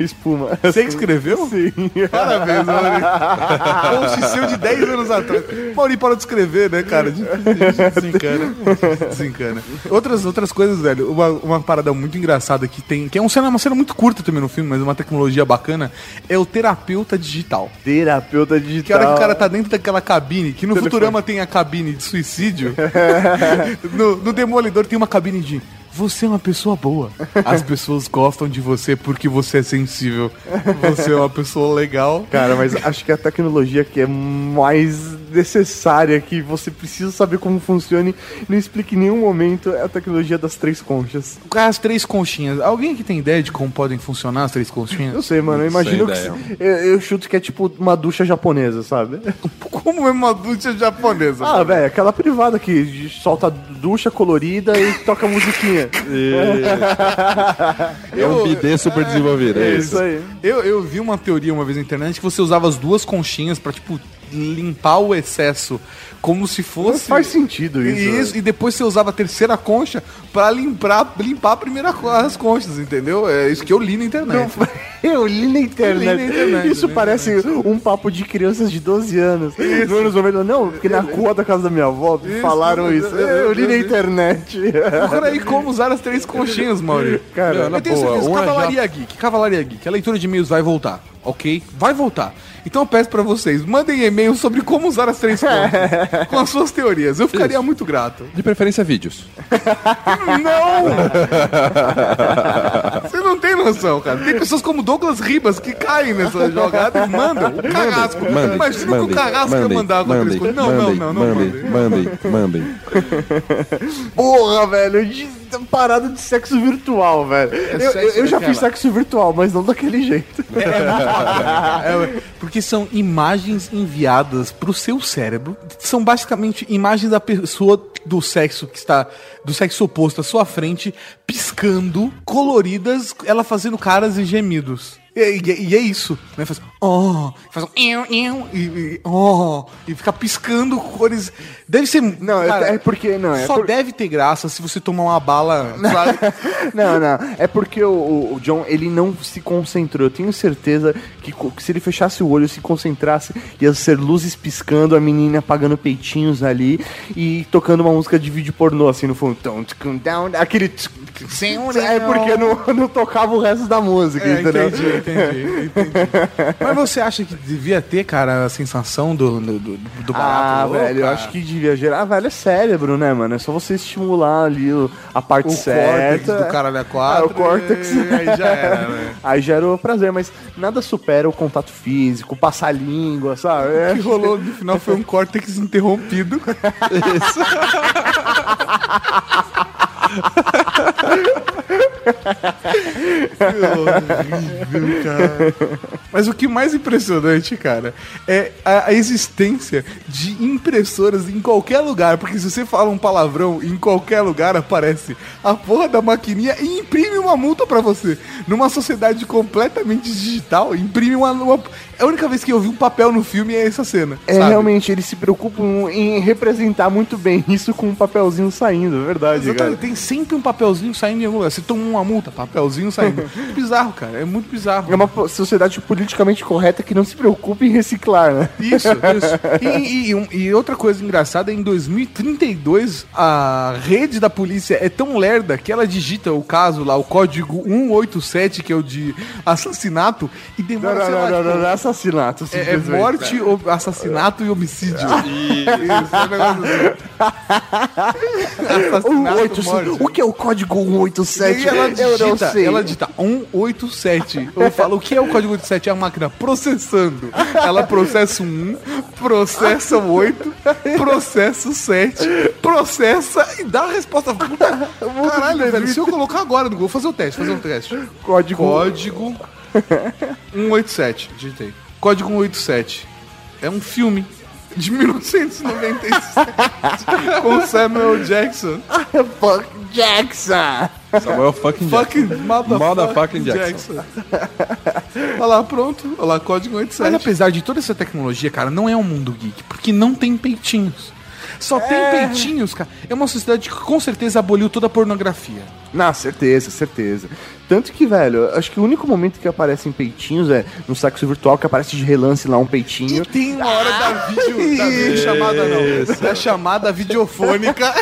espuma. Você que escreveu? Sim. Parabéns, Mauri. *laughs* Post seu de 10 anos atrás. Mauri parou de escrever, né, cara? Desencana. Desencana. Outras, outras coisas, velho. Uma, uma parada muito engraçada que tem, que é um cena, uma cena muito curta também no filme, mas uma tecnologia bacana, é o terapeuta digital. Terapeuta Que digital. hora que o cara tá dentro daquela cabine, que no Telefone. Futurama tem a cabine de suicídio, *laughs* no, no Demolidor tem uma cabine de você é uma pessoa boa. *laughs* As pessoas gostam de você porque você é sensível. Você é uma pessoa legal. Cara, mas acho que a tecnologia que é mais necessária, que você precisa saber como funciona e não explica em nenhum momento, é a tecnologia das três conchas. As três conchinhas. Alguém que tem ideia de como podem funcionar as três conchinhas? Eu sei, mano, eu imagino que. Eu, eu chuto que é tipo uma ducha japonesa, sabe? *laughs* Como é uma ducha japonesa? Ah, velho, aquela privada que solta ducha colorida e toca musiquinha. É um bidê super desenvolvido. É, isso. aí. Eu, eu vi uma teoria uma vez na internet que você usava as duas conchinhas pra, tipo, limpar o excesso. Como se fosse. Não faz sentido isso, e depois você usava a terceira concha pra limpar, limpar a primeira as conchas, entendeu? É isso que eu li na internet. *laughs* Eu li na internet. Eu li na internet, Isso né? parece um papo de crianças de 12 anos. No anos 90, não, porque na rua da casa da minha avó Isso, falaram isso, isso. eu- li na internet. Procura aí como usar as três conchinhas, Mauri. Cara, eu tenho boa, certeza. Cavalaria Geek, Cavalaria Geek. A leitura de e-mails vai voltar, ok? Vai voltar. Então eu peço pra vocês, mandem e-mail sobre como usar as três *laughs* forças, com as suas teorias. Eu ficaria muito grato. De preferência, vídeos. *laughs* Não! *laughs* Você não tem noção, cara. Tem pessoas como Douglas Ribas que caem nessa jogada e mandam o carrasco. Mandem, Imagina que o mandem, carrasco ia mandem, mandar com aqueles mandem. Não, não, mandem, não, não mandem, mandem. mandem, mandem. Porra, velho, de parada de sexo virtual, velho. eu, eu- sexo eu já fiz sexo virtual, mas não daquele jeito. É, porque são imagens enviadas pro seu cérebro. São basicamente imagens da pessoa do sexo que está do sexo oposto à sua frente, piscando, coloridas, ela fazendo caras e gemidos. E, e- e é isso, né? Faz oh, faz um e, e, oh, e fica piscando cores. Deve ser. Não, é- é porque- não, é só por- deve ter graça se você tomar uma bala, sabe? *laughs* Não, não. É porque o, o- John, ele não se concentrou. Eu tenho certeza que, que se ele fechasse o olho, se concentrasse, ia ser luzes piscando, a menina apagando peitinhos ali e tocando uma música de vídeo pornô, assim, no fundo. Aquele... É porque não, não tocava o resto da música, É, entendeu? entendi, entendi, entendi. Mas você acha que devia ter, cara, a sensação do, do, do, do barato Ah, louco, velho, eu cara? acho que devia gerar, velho, é cérebro, né, mano? É só você estimular ali o- a parte O certa. córtex do caralho a quatro, Ah, o córtex. e aí já era, né? *laughs* Aí gera o prazer, mas nada supera o contato físico, passar a língua, sabe? É. O que rolou no final foi um córtex interrompido. *laughs* Que *laughs* horrível, cara. Mas o que mais impressionante, cara, é a, a existência de impressoras em qualquer lugar. Porque se você fala um palavrão, em qualquer lugar aparece a porra da maquininha e imprime uma multa pra você. Numa sociedade completamente digital, imprime uma, uma- A única vez que eu vi um papel no filme é essa cena. É, sabe? realmente, eles se preocupam em representar muito bem *laughs* isso com um papelzinho saindo, é verdade, cara. Exatamente, tem sempre um papelzinho saindo em algum lugar. Você toma uma multa, papelzinho saindo. *laughs* bizarro, cara. É muito bizarro. É uma sociedade politicamente correta que não se preocupa em reciclar, né? Isso, *laughs* isso. E, e- e outra coisa engraçada, em 2032, a rede da polícia é tão lerda que ela digita o caso lá, o código 187, que é o de assassinato, e Não, demora, não, não, lá, não, tipo, não, não é assassinato. É, é morte, ob- assassinato e homicídio. *laughs* Isso, é um negócio assim. Assassinato, 187. morte. O que é o código 187? E ela Eu não digita, sei. ela digita 187. Eu falo, o que é o código 87? É a máquina processando. Ela processa o 1, processa o 8, processa o 7, processa e dá a resposta. Puta, *laughs* caralho, velho. Se eu colocar agora no Google, vou fazer o teste, fazer o teste. Código... Código *laughs* 187, digitei. Código 187. É um filme de 1997 *laughs* com Samuel Jackson. *laughs* Fuck Jackson! Samuel fucking Fucking Jackson. motherfucking Motherfucking Jackson. Jackson. Olha lá, pronto. Olha lá, código 87. Mas apesar de toda essa tecnologia, cara, não é um mundo geek, porque não tem peitinhos. Só tem peitinhos, cara. É uma sociedade que com certeza aboliu toda a pornografia. Na certeza, certeza. Tanto que, velho, acho que o único momento que aparecem peitinhos é no sexo virtual, que aparece de relance lá um peitinho. Tem uma hora da vídeo, da videochamada, não. Da chamada videofônica. *laughs*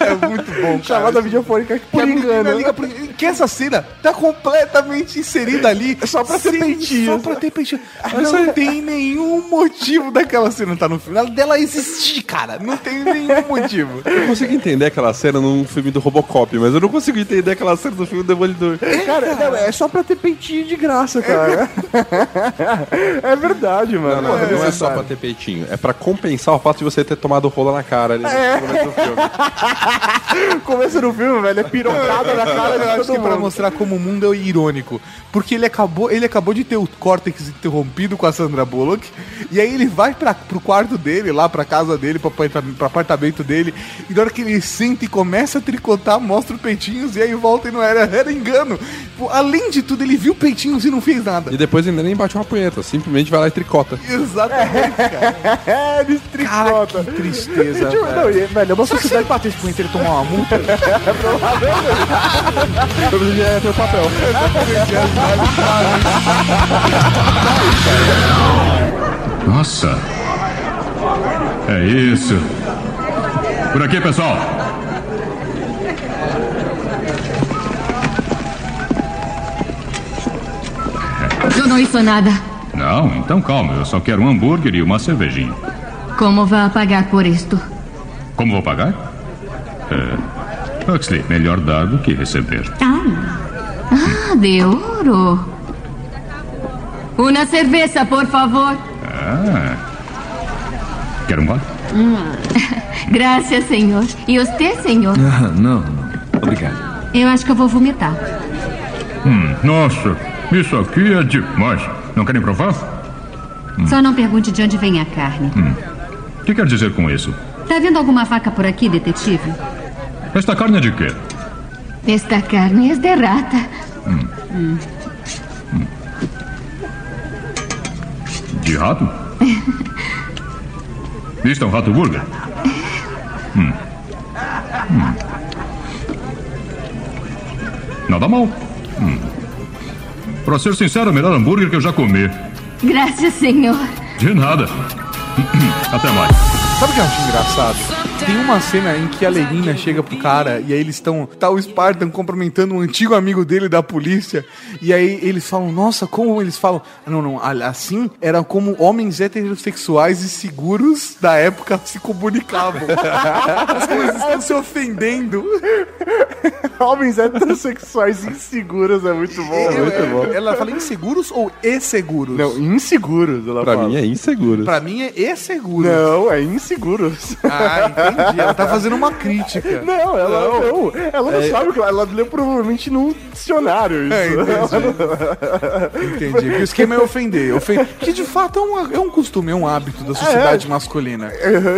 é muito bom, cara. Chamada videofônica que por engano. liga pro- Que essa cena tá completamente inserida ali. Só pra ter peitinho. Só pra ter peitinho. Não tem nenhum motivo daquela cena estar no final. Dela existir, cara. Não tem nenhum motivo. Eu consigo entender aquela cena num filme do Robocop, mas eu não consigo entender aquela cena do filme do Demolidor. Cara, não, é só pra ter peitinho de graça, cara. *laughs* É, verdade, mano. Não, não, não é só pra ter peitinho. É pra compensar o fato de você ter tomado rola na cara ali no começo do filme. *laughs* Começa no filme, velho, é pirocada na cara de Eu acho que é pra mundo. mostrar como o mundo é irônico. Porque ele acabou, ele acabou de ter o córtex interrompido com a Sandra Bullock. E aí ele vai pra, pro quarto dele, lá pra casa dele, pro apartamento dele. E na hora que ele senta e começa a tricotar, mostra os peitinhos. E aí volta e não era, era engano. Pô, além de tudo, ele viu peitinhos e não fez nada. E depois ainda nem bate uma punheta, simplesmente vai lá e tricota. Exatamente, cara. *laughs* É, eles Cara, tricotam. que tristeza, Tipo, velho. não, e, velho, é uma que sociedade ele batesse punheta e ele tomar uma multa, *laughs* é teu papel. Nossa. É isso. Por aqui, pessoal. Eu não hizo nada. Não, então calma, eu só quero um hambúrguer e uma cervejinha. Como vai pagar por isto? Como vou pagar? É, Huxley, melhor dar do que receber. Ah, de ouro. Uma cerveja, por favor. Ah. Quer um gole? Hum. *laughs* Graças, senhor. E você, senhor? Ah, não, não. Obrigado. Eu acho que eu vou vomitar. Hum, nossa, isso aqui é demais. Não querem provar? Só não pergunte de onde vem a carne. Hum. O que quer dizer com isso? Tá vendo alguma faca por aqui, detetive? Esta carne é de quê? Esta carne é de rata. Hum. Hum. De rato? *laughs* Isto é um rato burger? Hum. Hum. Nada mal. Pra ser sincero, é o melhor hambúrguer que eu já comi. Graças, senhor. De nada. *clears throat* Até mais. Sabe o que eu acho engraçado? Tem uma cena em que a Lenina chega pro cara e aí eles estão. Tá o Spartan cumprimentando um antigo amigo dele da polícia. E aí eles falam, nossa, como eles falam. Ah, Não, não, assim era como homens heterossexuais e seguros da época se comunicavam. *laughs* As coisas estão se ofendendo. *laughs* Homens heterossexuais inseguros é muito bom. Eu- muito bom. Ela fala inseguros ou inseguros? Não, inseguros, ela Pra fala. mim é inseguro. Pra mim é inseguros. Não, é inseguros. Ah, entendi. Ela tá *laughs* fazendo uma crítica. Não, ela não. Ela não É. sabe o que ela leu provavelmente num dicionário isso. É, entendi. Entendi. O esquema é ofender. Ofen- Que de fato é um, é um costume, é um hábito da sociedade masculina.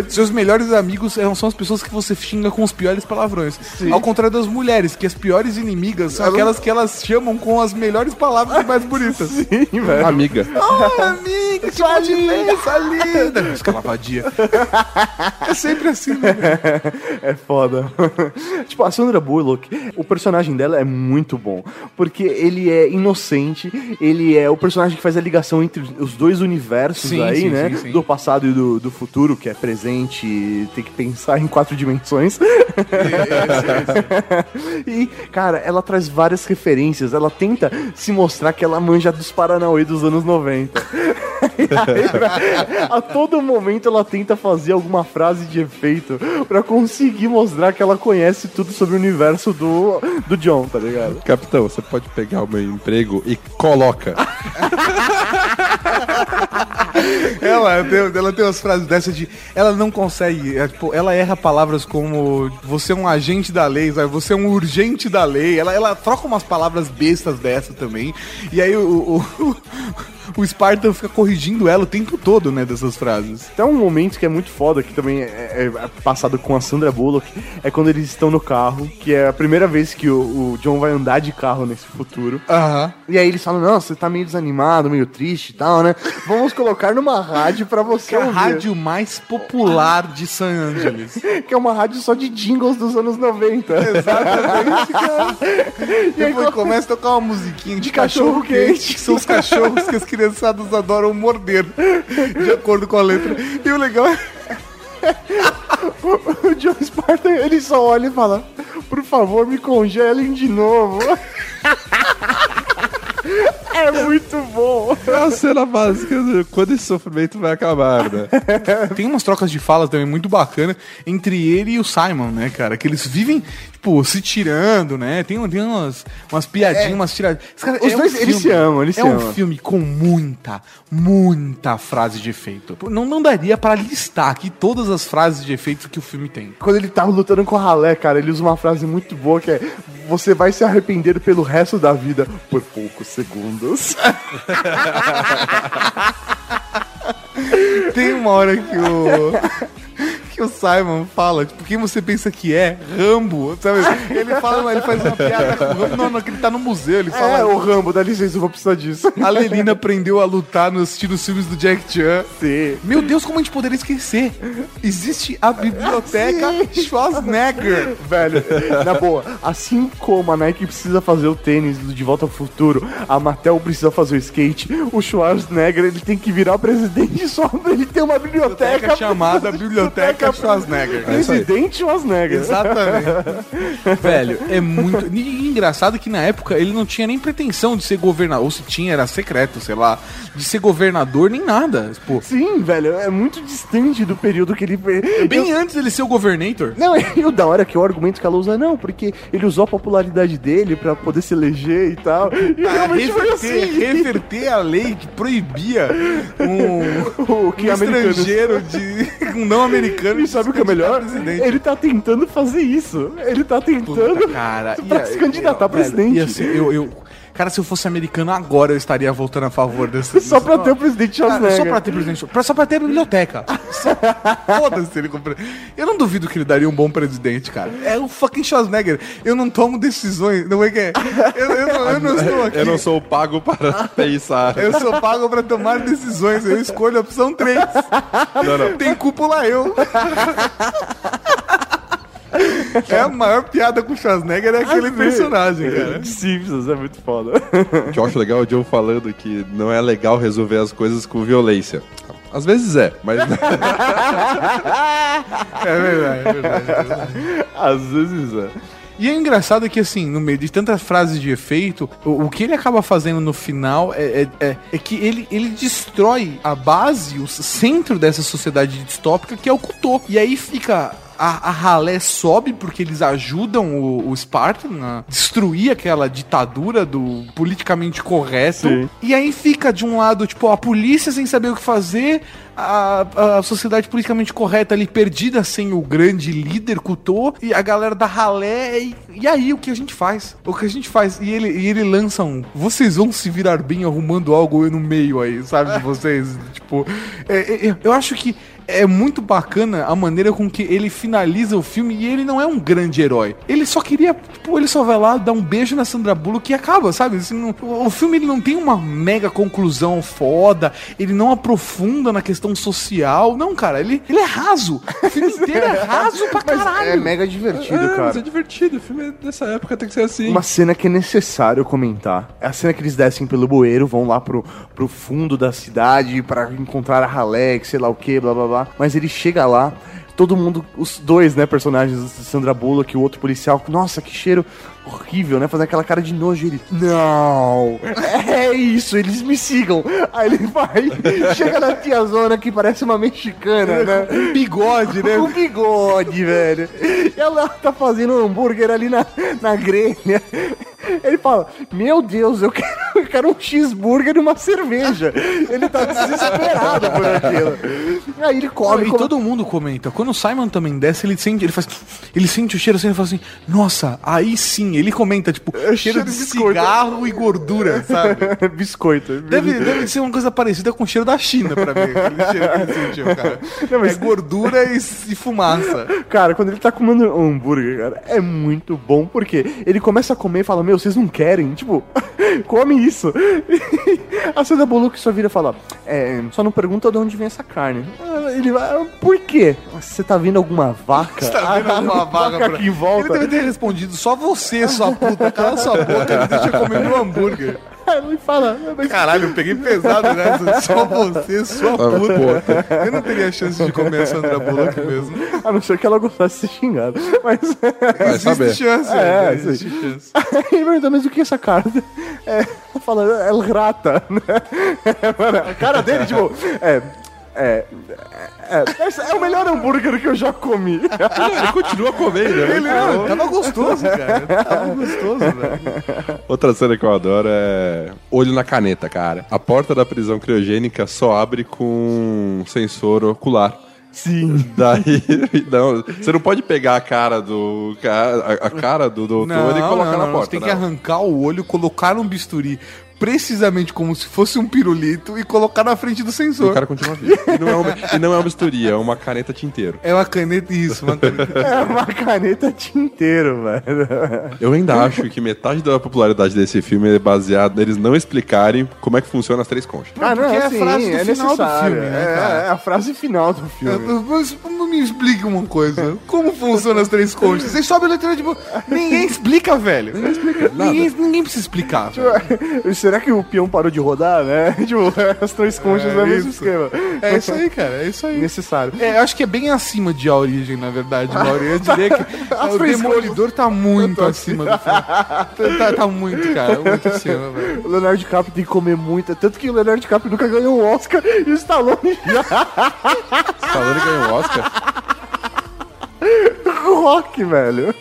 Seus melhores amigos são as pessoas que você xinga com os piores palavrões. Ao contrário das mulheres, que as piores inimigas são aquelas que elas chamam com as melhores palavras e mais bonitas. *laughs* Sim, velho. Amiga. Oh, amiga, que sua linda, sua linda. Música lavadia. É sempre assim? *laughs* É foda. *laughs* tipo, a Sandra Bullock, o personagem dela é muito bom. Porque ele é inocente, ele é o personagem que faz a ligação entre os dois universos Sim, aí, sim, né? sim. Do passado e do, do futuro, que é presente, tem que pensar em quatro dimensões. *laughs* e, cara, ela traz várias referências. Ela tenta se mostrar que ela manja dos Paranauê dos anos 90. A todo momento ela tenta fazer alguma frase de efeito pra conseguir mostrar que ela conhece tudo sobre o universo do, do John, tá ligado? Capitão, você pode pegar o meu emprego e coloca. *laughs* Ela tem, ela tem umas frases dessas de. Ela não consegue. é, tipo, ela erra palavras como você é um agente da lei, sabe? você é um urgente da lei. Ela, ela troca umas palavras bestas dessa também. E aí o, o, o *laughs* Spartan fica corrigindo ela o tempo todo, né? Dessas frases. Tem um momento que é muito foda, que também é, é passado com a Sandra Bullock, é quando eles estão no carro, que é a primeira vez que o, o John vai andar de carro nesse futuro. Aham. E aí eles falam, não, você tá meio desanimado, meio triste e tal, né? Vamos colocar numa rádio pra você Que é a ouvir. rádio mais popular de San Angeles. *laughs* Que é uma rádio só de jingles dos anos 90. Exatamente, *laughs* cara. E aí quando começa a tocar uma musiquinha de cachorro quente, que são os cachorros que as criançadas adoram morder, de acordo com a letra. E o legal é. *laughs* o John Spartan, ele só olha e fala, por favor, me congelem de novo. *laughs* *laughs* É muito bom. É a cena básica de quando esse sofrimento vai acabar, né? *laughs* Tem umas trocas de falas também muito bacana entre ele e o Simon, né, cara? Que eles vivem, tipo, se tirando, né? Tem, tem umas, umas piadinhas, umas tiradinhas. Cara- Os dois, eles se amam, eles é se um amam. filme com muita, muita frase de efeito. Não, não daria pra listar aqui todas as frases de efeito que o filme tem. Quando ele tá lutando com a ralé, cara, ele usa uma frase muito boa que é você vai se arrepender pelo resto da vida por poucos segundos. *laughs* Tem uma hora que o. Que o Simon fala, tipo, quem você pensa que é? Rambo, sabe? Ele fala, ele faz uma piada com o Rambo. Não, não, que ele tá no museu, ele fala. É, o Rambo, dá licença, eu vou precisar disso. A Lelina aprendeu a lutar nos tiros filmes do Jack Chan. Sim. Meu Deus, como a gente poderia esquecer? Existe a biblioteca Schwarzenegger. Velho, na boa, assim como a Nike precisa fazer o tênis do De Volta ao Futuro, a Mattel precisa fazer o skate, o Schwarzenegger ele tem que virar presidente só pra ele ter uma biblioteca Biblioteca chamada *laughs* Biblioteca Schwarzenegger. cara. Presidente Schwarzenegger. Exatamente. *laughs* Velho, é muito. E engraçado que na época ele não tinha nem pretensão de ser governador. Ou se tinha, era secreto, sei lá. De ser governador nem nada. Pô, Sim, velho, é muito distante do período que ele. bem antes dele ser o governator. Não, e o da hora é que o argumento que ela usa, não, porque ele usou a popularidade dele pra poder se eleger e tal. E Ah, realmente foi reverter, assim. reverter a lei que proibia um, *laughs* O que um americano- estrangeiro de *laughs* um não americano E sabe o que é melhor? presidente. Ele tá tentando fazer isso. Ele tá tentando Puta, cara, *laughs* pra ia- se candidatar a presidente. ia ser- eu, eu, cara, se eu fosse americano agora, eu estaria votando a favor desse. *laughs* Só pra ter o presidente Cara, Schwarzenegger. só pra ter presidente. pra- Só pra ter biblioteca. Só- Foda-se ele compre- Eu não duvido que ele daria um bom presidente, cara. É o fucking Schwarzenegger. Eu não tomo decisões. Não é que é. Eu, eu não, eu não estou *laughs* aqui. Eu não sou pago para *laughs* pensar. Eu sou pago pra tomar decisões. Eu escolho a opção 3. Não, não. Tem cúpula eu. É a maior piada com o Schwarzenegger é aquele Assim, personagem, cara. De Simpsons, é muito foda. O que eu acho legal é o Joe falando que não é legal resolver as coisas com violência. Às vezes é, mas *laughs* É verdade, é verdade. É verdade. Às vezes é. E é engraçado que, assim, no meio de tantas frases de efeito, o, o que ele acaba fazendo no final é, é, é- é que ele, ele destrói a base, o centro dessa sociedade distópica, que é o Kutô. E aí fica. A, a ralé sobe porque eles ajudam o, o Spartan a destruir aquela ditadura do politicamente correto. Sim. E aí fica de um lado, tipo, a polícia sem saber o que fazer, a, a sociedade politicamente correta ali perdida sem o grande líder Kutô, e a galera da ralé. E, e aí, o que a gente faz? O que a gente faz? E ele, e ele lança um. Vocês vão se virar bem arrumando algo no meio aí, sabe? De vocês. *laughs* tipo. é- é- eu acho que. É muito bacana a maneira com que ele finaliza o filme e ele não é um grande herói. Ele só queria, tipo, ele só vai lá dar um beijo na Sandra Bullock e acaba, sabe? Assim, não- o, filme ele não tem uma mega conclusão foda, ele não aprofunda na questão social. Não, cara, ele, ele é raso. O filme *laughs* inteiro é raso pra caralho. É mega divertido, é, cara. mas é divertido. O filme dessa época tem que ser assim. Uma cena que é necessário comentar. É a cena que eles descem pelo bueiro, vão lá pro, pro fundo da cidade pra encontrar a Halleck, sei lá o que, blá blá blá. Mas ele chega lá, todo mundo, os dois, né, personagens, Sandra Bullock e o outro policial, nossa, que cheiro horrível, né? Fazendo aquela cara de nojo. Ele, não, *laughs* é isso, eles me sigam. Aí ele vai, *laughs* chega na tiazona que parece uma mexicana, né? Um bigode, né? Com bigode, velho. E ela tá fazendo um hambúrguer ali na, na grelha. Ele fala, meu Deus, eu quero, *laughs* eu quero um cheeseburger e uma cerveja. Ele tá desesperado por aquilo. Aí ele come. e come- todo mundo comenta. Quando o Simon também desce, ele sente, ele faz, ele sente o cheiro assim, ele fala assim, nossa, aí sim. Ele comenta tipo cheiro, cheiro de de cigarro e gordura, sabe? *laughs* Biscoito. Deve, deve ser uma coisa parecida com o cheiro da China pra mim. Aquele cheiro que ele sentiu, cara. Não, mas- É gordura e, e fumaça. Cara, quando ele tá comendo um hambúrguer, cara, é muito bom, porque ele começa a comer e fala, meu, vocês não querem? Tipo, *laughs* come isso. *laughs* a Sandra Bullock só vira e fala, é, só não pergunta de onde vem essa carne. Ah, Ele vai, "Ah, por quê? Você tá vendo alguma vaca? Você tá vendo Ah, *laughs* alguma pra... aqui em volta? Ele deve ter respondido, só você, sua puta. Cala sua boca, me deixa comer meu hambúrguer. *laughs* Ele fala, mas Caralho, eu peguei pesado nessa. Só você, sua puta. Eu não teria chance de comer a Sandra Bullock mesmo. a não ser que ela gostasse de ser xingada. Mas. Vai Existe saber. chance, É, é, existe chance. Aí ele pergunta, mas o que é essa carne? É, ela fala, é rata, né? *laughs* Mano, a cara dele, tipo, é. É, é, é, é o melhor hambúrguer que eu já comi. Ele continua comendo, né? Ele não, tava gostoso, cara. Tava gostoso, velho. Outra cena que eu adoro é olho na caneta, cara. A porta da prisão criogênica só abre com sensor ocular. Sim. Daí, não, você não pode pegar a cara do a, a cara do doutor e colocar na Você porta. tem que não. arrancar o olho, colocar um bisturi precisamente como se fosse um pirulito e colocar na frente do E sensor. o cara continua vivo. E não é uma, e não é uma bisturi, é uma caneta tinteiro. É uma caneta isso, uma caneta. *laughs* É uma caneta tinteiro, velho. Eu ainda acho que metade da popularidade desse filme é baseado neles não explicarem como é que funciona as três conchas. Ah, não, porque é a assim, frase do é final do filme, né, é, é a frase final do filme. Mas me explique uma coisa. Como funcionam as três conchas? Vocês sobem o letreiro, tipo, ninguém explica, velho. Ninguém explica. Ninguém, ninguém precisa explicar. velho. *laughs* Será que o peão parou de rodar, né? *laughs* Tipo, as três conchas é, o mesmo esquema. É isso aí, cara. É isso aí. Necessário. É, eu acho que é bem acima de A Origem, na verdade, Mauri. Eu diria *laughs* que o Demolidor tá muito acima do filme. Tá, tá- tá muito, cara. Muito acima, velho. O Leonardo DiCaprio tem que comer muito. Tanto que o Leonardo DiCaprio nunca ganhou um Oscar e o Stallone já. Stallone ganhou um Oscar. O Rock, velho.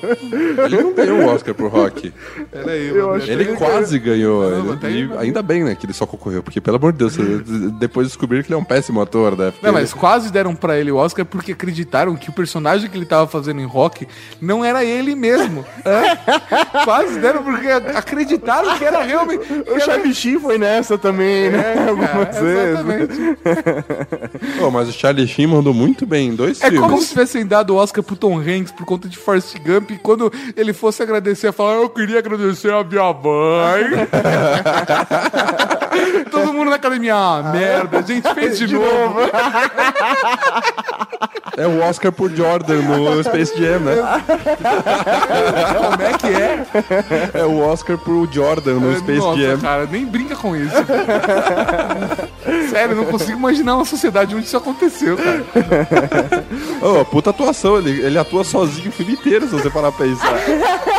Ele não ganhou um Oscar pro Rock. Peraí, Eu mano. acho que Ele ele quase ganhou. Não, Ele- ainda bem, né, que ele só concorreu. Porque, pelo amor de Deus, depois descobriram que ele é um péssimo ator, né? Porque Não, mas quase deram pra ele o Oscar porque acreditaram que o personagem que ele tava fazendo em rock não era ele mesmo. É? *laughs* quase deram porque acreditaram que era realmente. O Charlie Sheen foi nessa também, né? É, Algumas cara, vezes. exatamente. *laughs* Pô, mas o Charlie Sheen mandou muito bem em dois É filmes. como se tivessem dado o Oscar pro Tom Hanks por conta de Forrest Gump e quando ele fosse agradecer, falar, eu queria agradecer a minha mãe. *laughs* Todo mundo na academia, ah, merda, a gente fez de, novo. É o Oscar por Jordan no Space Jam, né? Como é que é? É o Oscar pro Jordan no Space Nossa, Jam. cara, nem brinca com isso. Sério, eu não consigo imaginar uma sociedade onde isso aconteceu, cara. *laughs* Ô, puta atuação, ele, ele atua sozinho o filme inteiro, se você parar pra pensar. *laughs*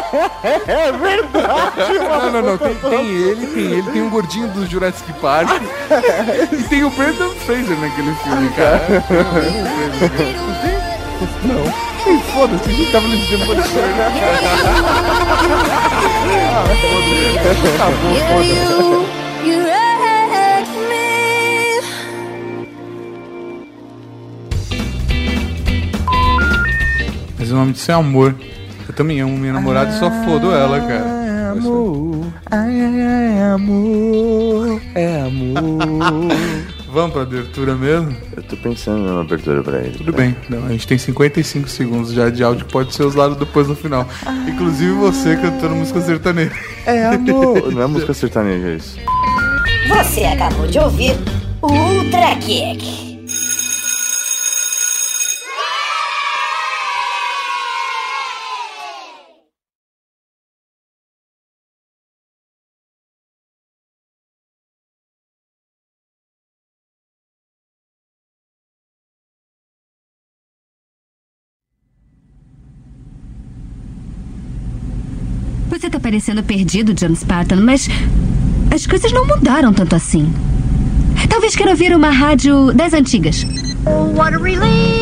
É verdade, Não, não, não. Tem, tem ele, tem ele, tem o gordinho do Jurassic Park. *laughs* e tem o Brendan Fraser naquele filme, cara. Brendan Fraser. Não tem? Não. Ih, Foda-se, a gente tava no Demolidor, né? Ah, foda-se. Tá bom, foda-se. O nome disso é amor. Eu também amo minha namorada e só fodo ela, cara. Amor, ai, ai, ai, amor, é amor. *laughs* Vamos pra abertura mesmo? Eu tô pensando numa abertura pra ele. Tudo bem. Não, a gente tem 55 segundos já de áudio que pode ser usado depois no final. Inclusive você cantando música sertaneja. É amor. *laughs* Não é música sertaneja é isso. Você acabou de ouvir o Ultra Kick. Você tá parecendo perdido, John Spartan, mas as coisas não mudaram tanto assim. Talvez queira ouvir uma rádio das antigas. What a relief!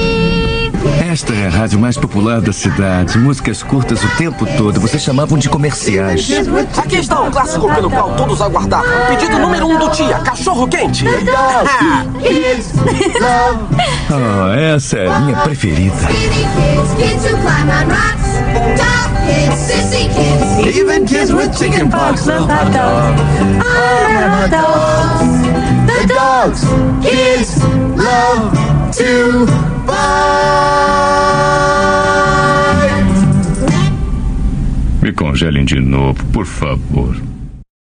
Esta é a rádio mais popular da cidade. Músicas curtas o tempo todo. Vocês chamavam de comerciais. Aqui está um clássico pelo qual todos aguardavam. Pedido número um do dia, cachorro quente. *laughs* Oh, essa é a minha preferida. Even kids with chicken pox love hot dogs. hot dogs. The dogs kids love to Me congelem de novo, por favor.